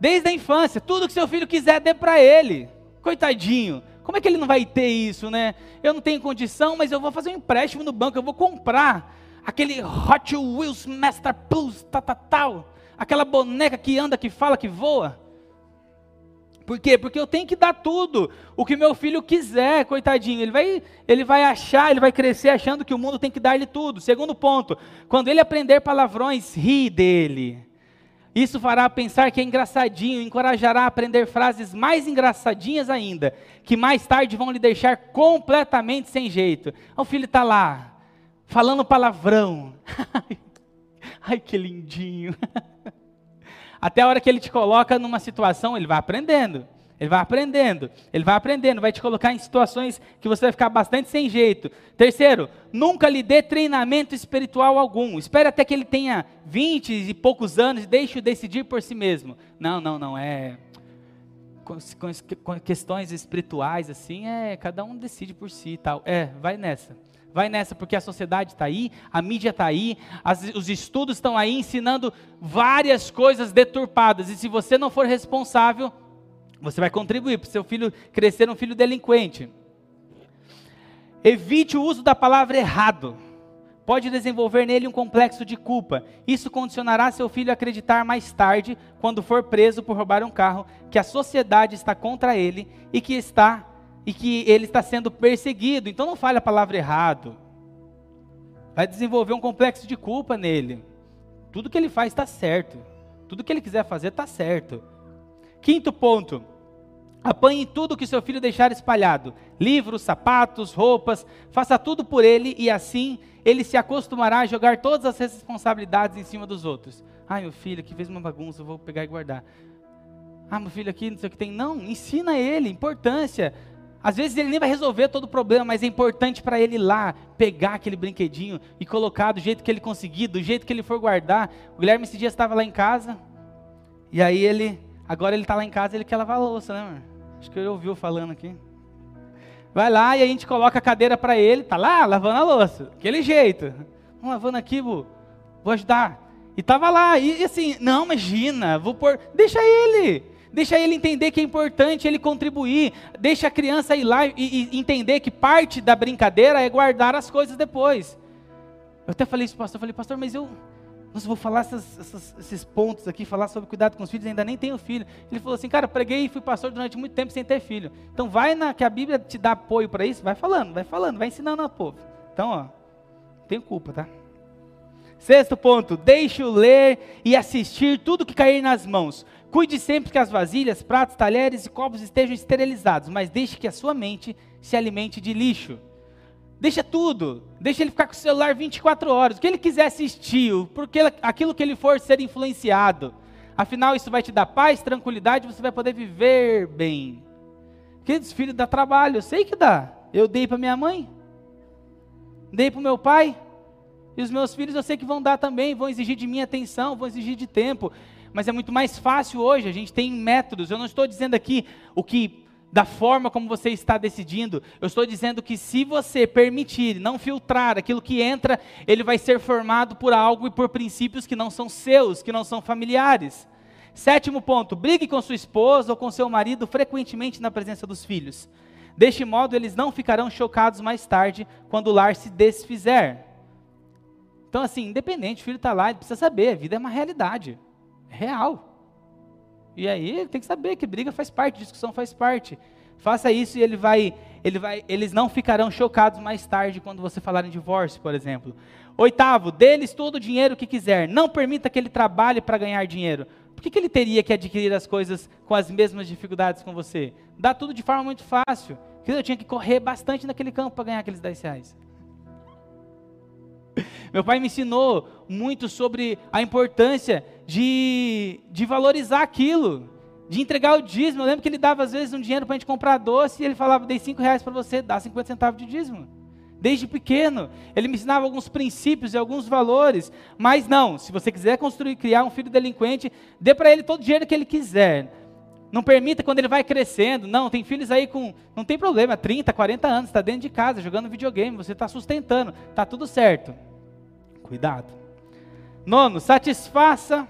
Desde a infância, tudo que seu filho quiser, dê para ele. Coitadinho. Como é que ele não vai ter isso, né? Eu não tenho condição, mas eu vou fazer um empréstimo no banco, eu vou comprar aquele Hot Wheels Master Plus, tal, tal, tal. Aquela boneca que anda, que fala, que voa. Por quê? Porque eu tenho que dar tudo o que meu filho quiser, coitadinho. Ele vai, ele vai achar, ele vai crescer achando que o mundo tem que dar-lhe tudo. Segundo ponto, quando ele aprender palavrões, ri dele. Isso fará pensar que é engraçadinho, encorajará a aprender frases mais engraçadinhas ainda, que mais tarde vão lhe deixar completamente sem jeito. O filho está lá, falando palavrão. (laughs) Ai, que lindinho. Até a hora que ele te coloca numa situação, ele vai aprendendo. Ele vai aprendendo, ele vai aprendendo, vai te colocar em situações que você vai ficar bastante sem jeito. Terceiro, nunca lhe dê treinamento espiritual algum. Espere até que ele tenha 20 e poucos anos e deixe-o decidir por si mesmo. Não, não, não, é com, com, questões espirituais assim, é cada um decide por si e tal. É, vai nessa. Vai nessa, porque a sociedade está aí, a mídia está aí, as, os estudos estão aí ensinando várias coisas deturpadas. E se você não for responsável, você vai contribuir para o seu filho crescer um filho delinquente. Evite o uso da palavra errado. Pode desenvolver nele um complexo de culpa. Isso condicionará seu filho a acreditar mais tarde, quando for preso por roubar um carro, que a sociedade está contra ele e que está e que ele está sendo perseguido. Então não fale a palavra errado. Vai desenvolver um complexo de culpa nele. Tudo que ele faz está certo. Tudo que ele quiser fazer está certo. Quinto ponto. Apanhe tudo que seu filho deixar espalhado: livros, sapatos, roupas, faça tudo por ele e assim ele se acostumará a jogar todas as responsabilidades em cima dos outros. Ah, meu filho aqui fez uma bagunça, vou pegar e guardar. Ah, meu filho aqui não sei o que tem. Não, ensina ele, importância. Às vezes ele nem vai resolver todo o problema, mas é importante para ele ir lá, pegar aquele brinquedinho e colocar do jeito que ele conseguir, do jeito que ele for guardar. O Guilherme esse dia estava lá em casa, e aí ele Agora ele está lá em casa ele quer lavar a louça, né, amor? Acho que ele ouviu falando aqui. Vai lá e a gente coloca a cadeira para ele, tá lá lavando a louça, aquele jeito. Vamos lavando aqui, vou, vou ajudar. E tava lá, e, e assim, não, imagina, vou pôr, deixa ele. Deixa ele entender que é importante ele contribuir. Deixa a criança ir lá e, e entender que parte da brincadeira é guardar as coisas depois. Eu até falei isso pastor, eu falei, pastor, mas eu, eu vou falar essas, essas, esses pontos aqui, falar sobre cuidado com os filhos, ainda nem tenho filho. Ele falou assim, cara, preguei e fui pastor durante muito tempo sem ter filho. Então vai na que a Bíblia te dá apoio para isso, vai falando, vai falando, vai ensinando ao povo. Então, ó, tenho culpa, tá? Sexto ponto, deixe-o ler e assistir tudo que cair nas mãos. Cuide sempre que as vasilhas, pratos, talheres e copos estejam esterilizados, mas deixe que a sua mente se alimente de lixo. Deixa tudo. Deixa ele ficar com o celular 24 horas. O que ele quiser assistir, porque aquilo que ele for ser influenciado. Afinal, isso vai te dar paz, tranquilidade, você vai poder viver bem. Queridos filhos, dá trabalho, eu sei que dá. Eu dei para minha mãe, dei para o meu pai, e os meus filhos eu sei que vão dar também, vão exigir de mim atenção, vão exigir de tempo. Mas é muito mais fácil hoje, a gente tem métodos. Eu não estou dizendo aqui o que da forma como você está decidindo. Eu estou dizendo que se você permitir, não filtrar aquilo que entra, ele vai ser formado por algo e por princípios que não são seus, que não são familiares. Sétimo ponto: brigue com sua esposa ou com seu marido frequentemente na presença dos filhos. Deste modo, eles não ficarão chocados mais tarde quando o lar se desfizer. Então, assim, independente, o filho está lá, ele precisa saber, a vida é uma realidade, real. E aí ele tem que saber que briga faz parte, discussão faz parte. Faça isso e ele vai, ele vai, eles não ficarão chocados mais tarde quando você falar em divórcio, por exemplo. Oitavo, deles todo o dinheiro que quiser. Não permita que ele trabalhe para ganhar dinheiro. Por que, que ele teria que adquirir as coisas com as mesmas dificuldades com você? Dá tudo de forma muito fácil. Eu tinha que correr bastante naquele campo para ganhar aqueles 10 reais. (laughs) Meu pai me ensinou muito sobre a importância de, de valorizar aquilo, de entregar o dízimo. Eu lembro que ele dava às vezes um dinheiro para a gente comprar doce e ele falava: dei 5 reais para você, dá 50 centavos de dízimo. Desde pequeno, ele me ensinava alguns princípios e alguns valores, mas não, se você quiser construir, criar um filho delinquente, dê para ele todo o dinheiro que ele quiser. Não permita quando ele vai crescendo. Não, tem filhos aí com. Não tem problema, 30, 40 anos, está dentro de casa, jogando videogame, você está sustentando, está tudo certo. Cuidado. Nono, satisfaça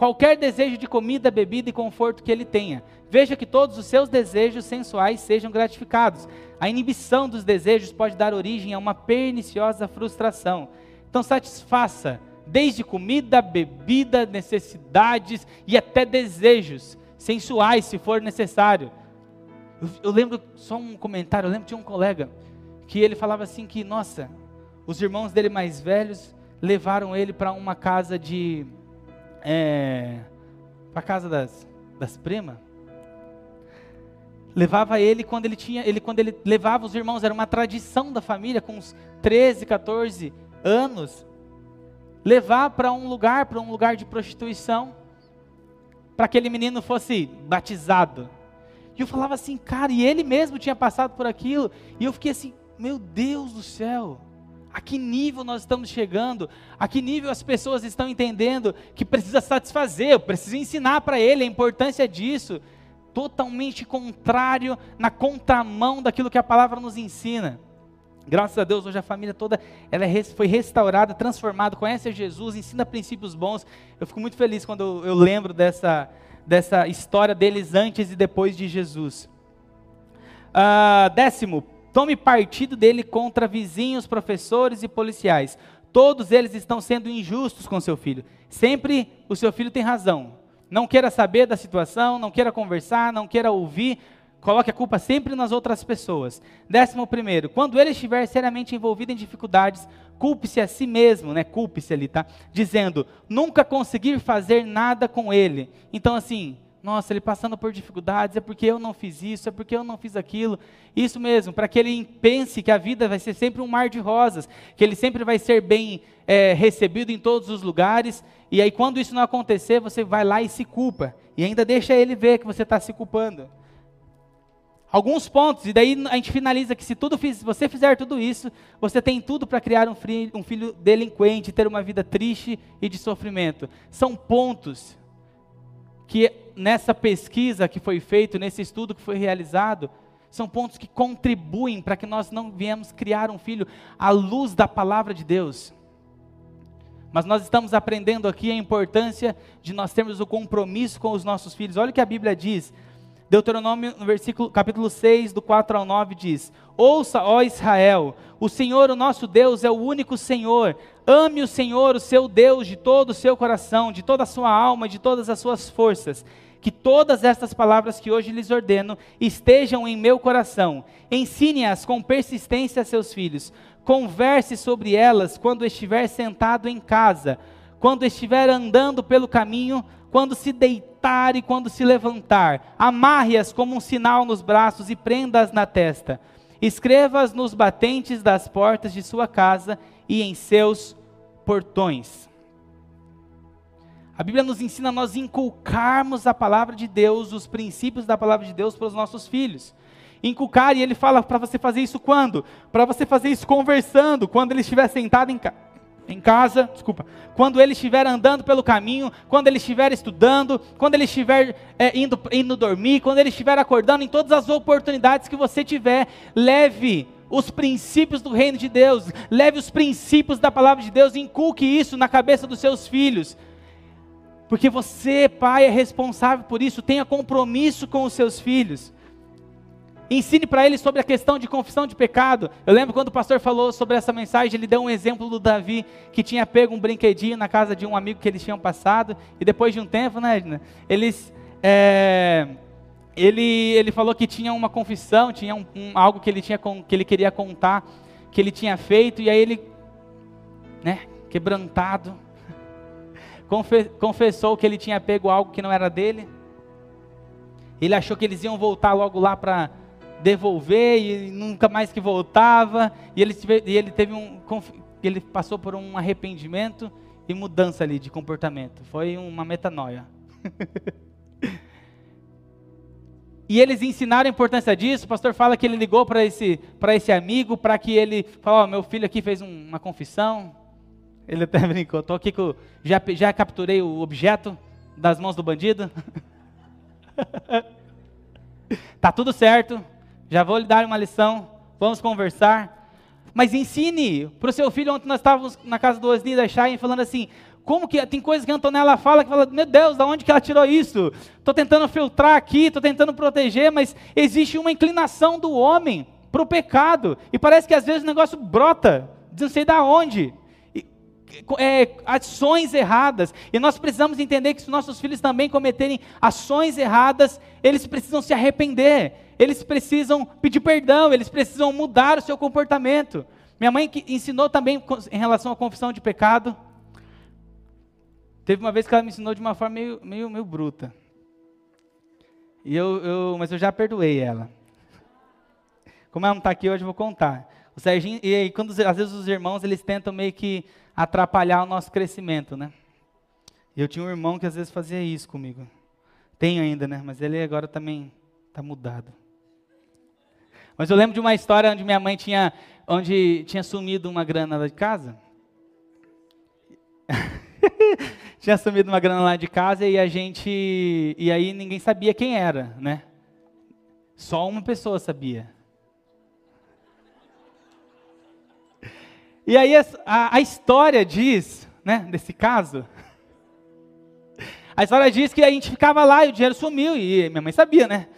qualquer desejo de comida, bebida e conforto que ele tenha. Veja que todos os seus desejos sensuais sejam gratificados. A inibição dos desejos pode dar origem a uma perniciosa frustração. Então, satisfaça desde comida, bebida, necessidades e até desejos sensuais, se for necessário. Eu, eu lembro, só um comentário, eu lembro de um colega que ele falava assim que, nossa, os irmãos dele mais velhos levaram ele para uma casa de. É, para casa das, das primas. Levava ele quando ele tinha. Ele, quando ele levava os irmãos, era uma tradição da família, com uns 13, 14 anos. Levar para um lugar, para um lugar de prostituição, para que aquele menino fosse batizado. E eu falava assim, cara, e ele mesmo tinha passado por aquilo, e eu fiquei assim, meu Deus do céu, a que nível nós estamos chegando? A que nível as pessoas estão entendendo que precisa satisfazer? Eu preciso ensinar para ele a importância disso. Totalmente contrário, na contramão daquilo que a palavra nos ensina. Graças a Deus, hoje a família toda ela é foi restaurada, transformada, conhece a Jesus, ensina princípios bons. Eu fico muito feliz quando eu, eu lembro dessa, dessa história deles antes e depois de Jesus. Uh, décimo, Tome partido dele contra vizinhos, professores e policiais. Todos eles estão sendo injustos com seu filho. Sempre o seu filho tem razão. Não queira saber da situação, não queira conversar, não queira ouvir. Coloque a culpa sempre nas outras pessoas. Décimo primeiro, quando ele estiver seriamente envolvido em dificuldades, culpe-se a si mesmo, né? Culpe-se ali, tá? Dizendo, nunca conseguir fazer nada com ele. Então, assim, nossa, ele passando por dificuldades, é porque eu não fiz isso, é porque eu não fiz aquilo. Isso mesmo, para que ele pense que a vida vai ser sempre um mar de rosas, que ele sempre vai ser bem é, recebido em todos os lugares. E aí, quando isso não acontecer, você vai lá e se culpa. E ainda deixa ele ver que você está se culpando. Alguns pontos, e daí a gente finaliza que se tudo fiz, você fizer tudo isso, você tem tudo para criar um um filho delinquente, ter uma vida triste e de sofrimento. São pontos que nessa pesquisa que foi feita, nesse estudo que foi realizado, são pontos que contribuem para que nós não viemos criar um filho à luz da palavra de Deus. Mas nós estamos aprendendo aqui a importância de nós termos o compromisso com os nossos filhos. Olha o que a Bíblia diz. Deuteronômio, no versículo, capítulo 6, do 4 ao 9, diz: Ouça, ó Israel, o Senhor, o nosso Deus, é o único Senhor. Ame o Senhor, o seu Deus, de todo o seu coração, de toda a sua alma, de todas as suas forças. Que todas estas palavras que hoje lhes ordeno estejam em meu coração. Ensine-as com persistência a seus filhos. Converse sobre elas quando estiver sentado em casa, quando estiver andando pelo caminho, quando se deitar e quando se levantar. Amarre-as como um sinal nos braços e prenda-as na testa. Escreva-as nos batentes das portas de sua casa e em seus portões. A Bíblia nos ensina a nós inculcarmos a palavra de Deus, os princípios da palavra de Deus para os nossos filhos. Inculcar, e ele fala para você fazer isso quando? Para você fazer isso conversando, quando ele estiver sentado em casa em casa, desculpa, quando ele estiver andando pelo caminho, quando ele estiver estudando, quando ele estiver é, indo, indo dormir, quando ele estiver acordando, em todas as oportunidades que você tiver, leve os princípios do reino de Deus, leve os princípios da palavra de Deus, inculque isso na cabeça dos seus filhos. Porque você, pai, é responsável por isso, tenha compromisso com os seus filhos. Ensine para eles sobre a questão de confissão de pecado. Eu lembro quando o pastor falou sobre essa mensagem, ele deu um exemplo do Davi, que tinha pego um brinquedinho na casa de um amigo que eles tinham passado, e depois de um tempo, né, Edna, eles é, ele, ele falou que tinha uma confissão, tinha um, um, algo que ele, tinha, que ele queria contar, que ele tinha feito, e aí ele, né, quebrantado, confessou que ele tinha pego algo que não era dele. Ele achou que eles iam voltar logo lá para devolver e nunca mais que voltava. E ele, e ele teve um, ele passou por um arrependimento e mudança ali de comportamento. Foi uma metanoia. (laughs) e eles ensinaram a importância disso. O pastor fala que ele ligou para esse, esse amigo para que ele falou: oh, meu filho aqui fez um, uma confissão. Ele até (laughs) brincou, estou aqui com, já, já capturei o objeto das mãos do bandido. (laughs) tá tudo certo. Já vou lhe dar uma lição. Vamos conversar. Mas ensine para o seu filho, ontem nós estávamos na casa do Osni da Shai, falando assim, como que tem coisas que a Antonella fala que fala, meu Deus, da onde que ela tirou isso? Estou tentando filtrar aqui, estou tentando proteger, mas existe uma inclinação do homem para o pecado. E parece que às vezes o negócio brota, não sei da onde. É, ações erradas, e nós precisamos entender que se nossos filhos também cometerem ações erradas, eles precisam se arrepender, eles precisam pedir perdão, eles precisam mudar o seu comportamento. Minha mãe ensinou também em relação à confissão de pecado. Teve uma vez que ela me ensinou de uma forma meio, meio, meio bruta. E eu, eu, mas eu já perdoei ela. Como ela não está aqui hoje, eu vou contar. O Serginho, e aí, quando às vezes os irmãos eles tentam meio que atrapalhar o nosso crescimento, né? Eu tinha um irmão que às vezes fazia isso comigo. Tenho ainda, né? Mas ele agora também está mudado. Mas eu lembro de uma história onde minha mãe tinha, onde tinha sumido uma grana lá de casa. (laughs) tinha sumido uma grana lá de casa e a gente, e aí ninguém sabia quem era, né? Só uma pessoa sabia. E aí a, a, história diz, né, desse caso, (laughs) a história diz que a gente ficava lá e o dinheiro sumiu e minha mãe sabia, né?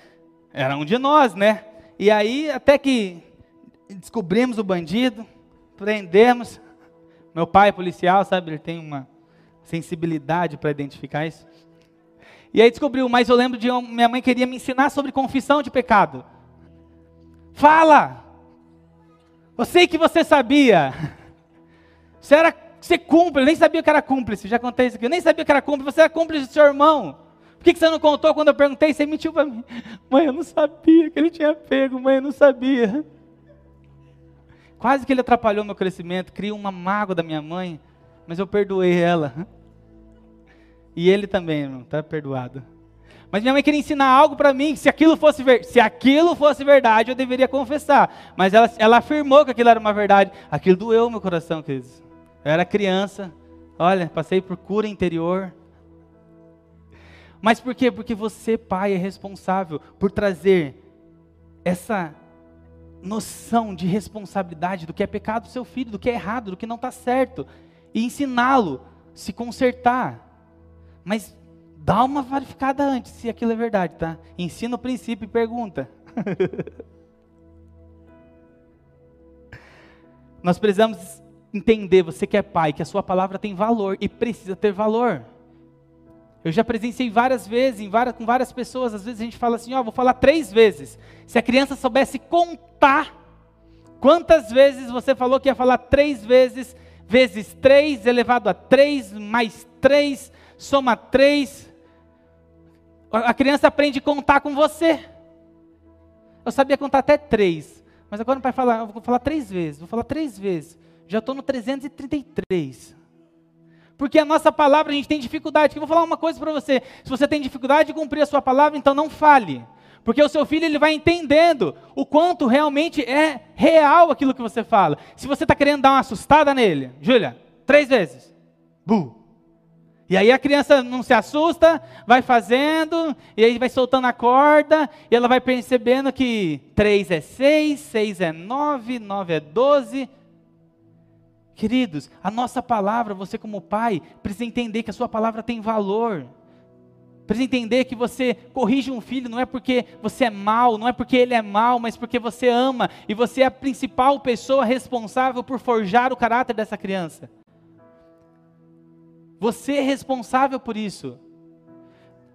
Era um de nós, né? E aí, até que descobrimos o bandido, prendemos. Meu pai é policial, sabe? Ele tem uma sensibilidade para identificar isso. E aí descobriu, mas eu lembro de minha mãe queria me ensinar sobre confissão de pecado. Fala! Eu sei que você sabia. (laughs) Você era, você cúmplice, nem sabia que era cúmplice. Já contei isso aqui. Eu nem sabia que era cúmplice. Você era cúmplice do seu irmão. Por que, você não contou quando eu perguntei? Você mentiu para mim. (laughs) Mãe, eu não sabia que ele tinha pego. Mãe, eu não sabia. Quase que ele atrapalhou meu crescimento, criou uma mágoa da minha mãe, mas eu perdoei ela. (laughs) E ele também, irmão, está perdoado. Mas minha mãe queria ensinar algo para mim, se aquilo fosse ver, se aquilo fosse verdade, eu deveria confessar. Mas ela, ela afirmou que aquilo era uma verdade. Aquilo doeu meu coração, queridos. Eu era criança. Olha, passei por cura interior. Mas por quê? Porque você, pai, é responsável por trazer essa noção de responsabilidade do que é pecado do seu filho, do que é errado, do que não está certo, e ensiná-lo, se consertar. Mas dá uma verificada antes se aquilo é verdade, tá? Ensina o princípio e pergunta. (laughs) Nós precisamos entender, você que é pai, que a sua palavra tem valor e precisa ter valor. Eu já presenciei várias vezes, várias, com várias pessoas, às vezes a gente fala assim, ó, oh, vou falar três vezes. Se a criança soubesse contar quantas vezes você falou que ia falar três vezes, vezes três, elevado a três, mais três, soma três. A criança aprende a contar com você. Eu sabia contar até três, mas agora o pai fala, eu vou falar três vezes, vou falar três vezes. Já estou no 333. Porque a nossa palavra a gente tem dificuldade. Eu vou falar uma coisa para você. Se você tem dificuldade de cumprir a sua palavra, então não fale. Porque o seu filho ele vai entendendo o quanto realmente é real aquilo que você fala. Se você está querendo dar uma assustada nele, Júlia, três vezes. Bu. E aí a criança não se assusta, vai fazendo, e aí vai soltando a corda, e ela vai percebendo que três é seis, seis é nove, nove é doze. Queridos, a nossa palavra, você como pai, precisa entender que a sua palavra tem valor. Precisa entender que você corrige um filho não é porque você é mal, não é porque ele é mal, mas porque você ama e você é a principal pessoa responsável por forjar o caráter dessa criança. Você é responsável por isso.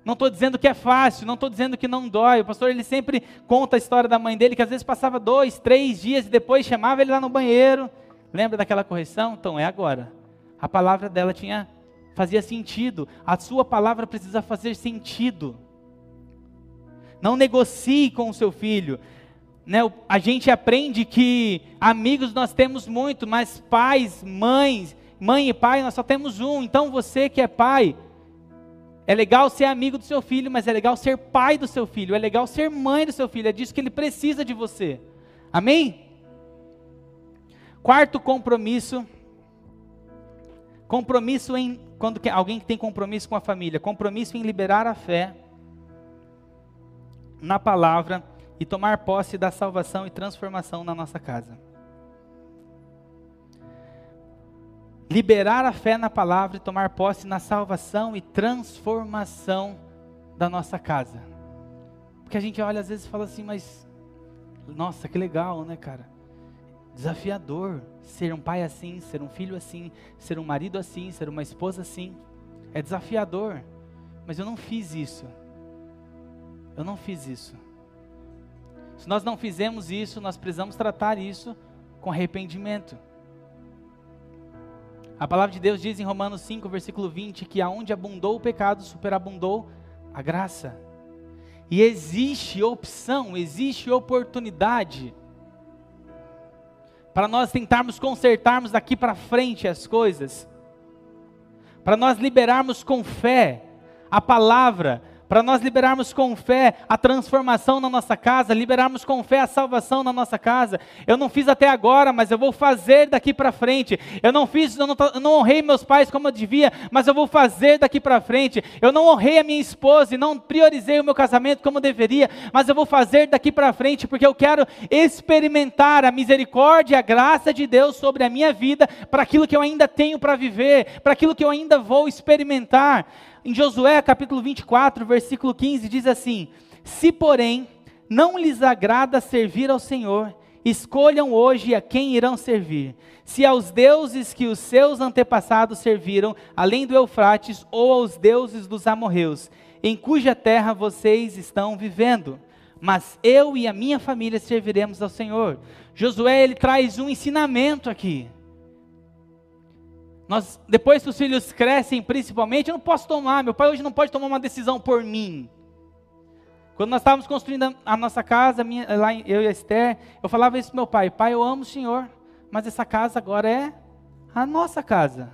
Não estou dizendo que é fácil, não estou dizendo que não dói. O pastor ele sempre conta a história da mãe dele, que às vezes passava dois, três dias e depois chamava ele lá no banheiro. Lembra daquela correção? Então é agora. A palavra dela tinha fazia sentido. A sua palavra precisa fazer sentido. Não negocie com o seu filho. Né, a gente aprende que amigos nós temos muito, mas pais, mães, mãe e pai nós só temos um. Então você que é pai, é legal ser amigo do seu filho, mas é legal ser pai do seu filho, é legal ser mãe do seu filho, é disso que ele precisa de você. Amém? Quarto compromisso. Compromisso em quando alguém que tem compromisso com a família, compromisso em liberar a fé na palavra e tomar posse da salvação e transformação na nossa casa. Liberar a fé na palavra e tomar posse na salvação e transformação da nossa casa. Porque a gente olha às vezes e fala assim, mas nossa, que legal, né, cara? Desafiador ser um pai assim, ser um filho assim, ser um marido assim, ser uma esposa assim. É desafiador. Mas eu não fiz isso. Eu não fiz isso. Se nós não fizemos isso, nós precisamos tratar isso com arrependimento. A palavra de Deus diz em Romanos 5, versículo 20, que aonde abundou o pecado, superabundou a graça. E existe opção, existe oportunidade para nós tentarmos consertarmos daqui para frente as coisas, para nós liberarmos com fé a palavra, para nós liberarmos com fé a transformação na nossa casa, liberarmos com fé a salvação na nossa casa. Eu não fiz até agora, mas eu vou fazer daqui para frente. Eu não fiz, eu não, eu não, honrei meus pais como eu devia, mas eu vou fazer daqui para frente. Eu não honrei a minha esposa e não priorizei o meu casamento como deveria, mas eu vou fazer daqui para frente porque eu quero experimentar a misericórdia e a graça de Deus sobre a minha vida, para aquilo que eu ainda tenho para viver, para aquilo que eu ainda vou experimentar. Em Josué capítulo 24, versículo 15, diz assim: Se, porém, não lhes agrada servir ao Senhor, escolham hoje a quem irão servir. Se aos deuses que os seus antepassados serviram, além do Eufrates, ou aos deuses dos amorreus, em cuja terra vocês estão vivendo. Mas eu e a minha família serviremos ao Senhor. Josué ele traz um ensinamento aqui. Nós, depois que os filhos crescem, principalmente, eu não posso tomar, meu pai hoje não pode tomar uma decisão por mim. Quando nós estávamos construindo a nossa casa, minha, lá eu e a Esther, eu falava isso para meu pai: Pai, eu amo o Senhor, mas essa casa agora é a nossa casa.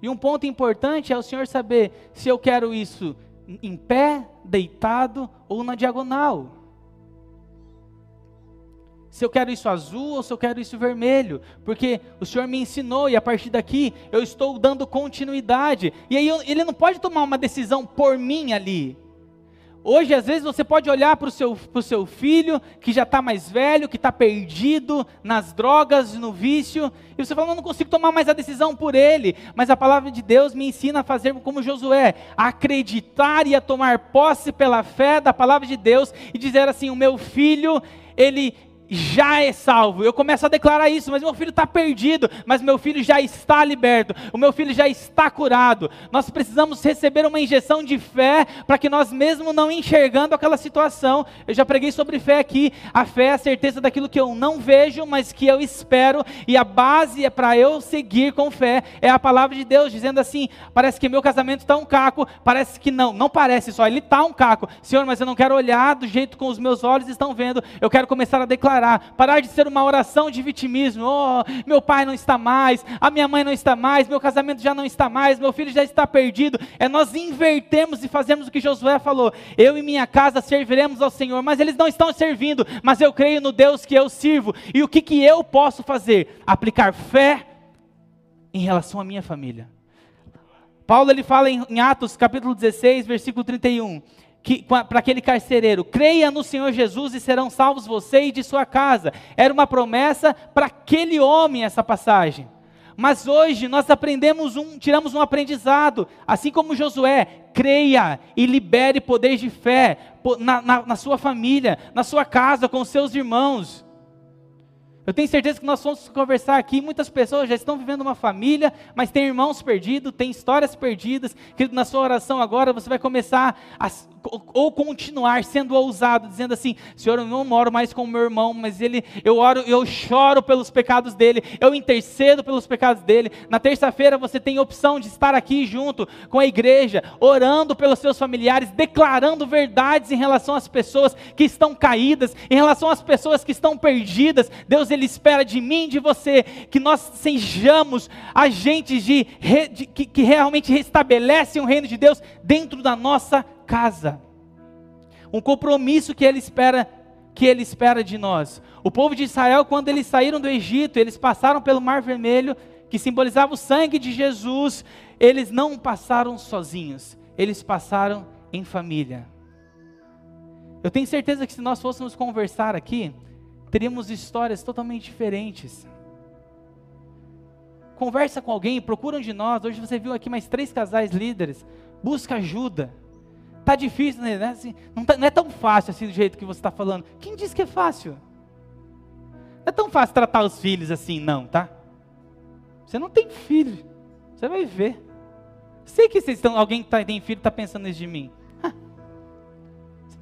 E um ponto importante é o Senhor saber se eu quero isso em pé, deitado ou na diagonal se eu quero isso azul ou se eu quero isso vermelho, porque o Senhor me ensinou e a partir daqui eu estou dando continuidade. E aí eu, ele não pode tomar uma decisão por mim ali. Hoje, às vezes, você pode olhar para o seu, seu filho, que já está mais velho, que está perdido nas drogas, no vício, e você fala, eu não consigo tomar mais a decisão por ele. Mas a palavra de Deus me ensina a fazer como Josué, a acreditar e a tomar posse pela fé da palavra de Deus e dizer assim: o meu filho, ele já é salvo. Eu começo a declarar isso, mas meu filho está perdido, mas meu filho já está liberto, o meu filho já está curado. Nós precisamos receber uma injeção de fé para que nós, mesmo não enxergando aquela situação, eu já preguei sobre fé aqui. A fé é a certeza daquilo que eu não vejo, mas que eu espero, e a base é para eu seguir com fé é a palavra de Deus, dizendo assim: parece que meu casamento está um caco, parece que não, não parece só, ele está um caco, Senhor, mas eu não quero olhar do jeito com os meus olhos estão vendo, eu quero começar a declarar parar, parar de ser uma oração de vitimismo. Oh, meu pai não está mais, a minha mãe não está mais, meu casamento já não está mais, meu filho já está perdido. É nós invertemos e fazemos o que Josué falou: eu e minha casa serviremos ao Senhor, mas eles não estão servindo, mas eu creio no Deus que eu sirvo. E o que, que eu posso fazer? Aplicar fé em relação à minha família. Paulo ele fala em Atos capítulo 16, versículo 31 para aquele carcereiro: creia no Senhor Jesus e serão salvos você e de sua casa. Era uma promessa para aquele homem essa passagem. Mas hoje nós aprendemos um, tiramos um aprendizado, assim como Josué, creia e libere poder de fé na, na, na sua família, na sua casa, com seus irmãos. Eu tenho certeza que nós vamos conversar aqui. Muitas pessoas já estão vivendo uma família, mas tem irmãos perdidos, tem histórias perdidas. Que na sua oração agora você vai começar a, ou continuar sendo ousado, dizendo assim: Senhor, eu não moro mais com o meu irmão, mas ele, eu oro, eu choro pelos pecados dele, eu intercedo pelos pecados dele. Na terça-feira você tem opção de estar aqui junto com a igreja, orando pelos seus familiares, declarando verdades em relação às pessoas que estão caídas, em relação às pessoas que estão perdidas. Deus, Ele espera de mim de você que nós sejamos agentes de, de que, que realmente restabelecem o reino de Deus dentro da nossa casa. Um compromisso que Ele espera que Ele espera de nós. O povo de Israel, quando eles saíram do Egito, eles passaram pelo Mar Vermelho, que simbolizava o sangue de Jesus. Eles não passaram sozinhos, eles passaram em família. Eu tenho certeza que se nós fôssemos conversar aqui, teríamos histórias totalmente diferentes. Conversa com alguém, procura um de nós. Hoje você viu aqui mais três casais líderes. Busca ajuda. Tá difícil, né? Assim, não, tá, não, é tão fácil assim do jeito que você está falando. Quem disse que é fácil? Não é tão fácil tratar os filhos assim, não, tá? Você não tem filho. Você vai ver. Sei que vocês estão, alguém que tá, tem filho está pensando isso de mim.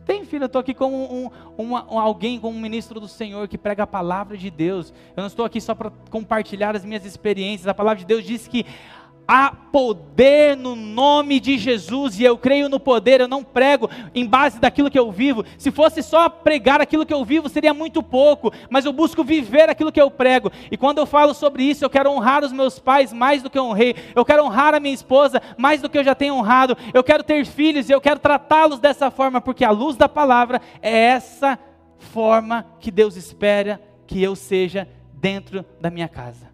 Tem filho, eu estou aqui como um, um, alguém, como um ministro do Senhor que prega a palavra de Deus. Eu não estou aqui só para compartilhar as minhas experiências. A palavra de Deus diz que há poder no nome de Jesus, e eu creio no poder, eu não prego em base daquilo que eu vivo. Se fosse só pregar aquilo que eu vivo, seria muito pouco, mas eu busco viver aquilo que eu prego. E quando eu falo sobre isso, eu quero honrar os meus pais mais do que eu honrei, eu quero honrar a minha esposa mais do que eu já tenho honrado, eu quero ter filhos e eu quero tratá-los dessa forma, porque a luz da palavra é essa forma que Deus espera que eu seja dentro da minha casa.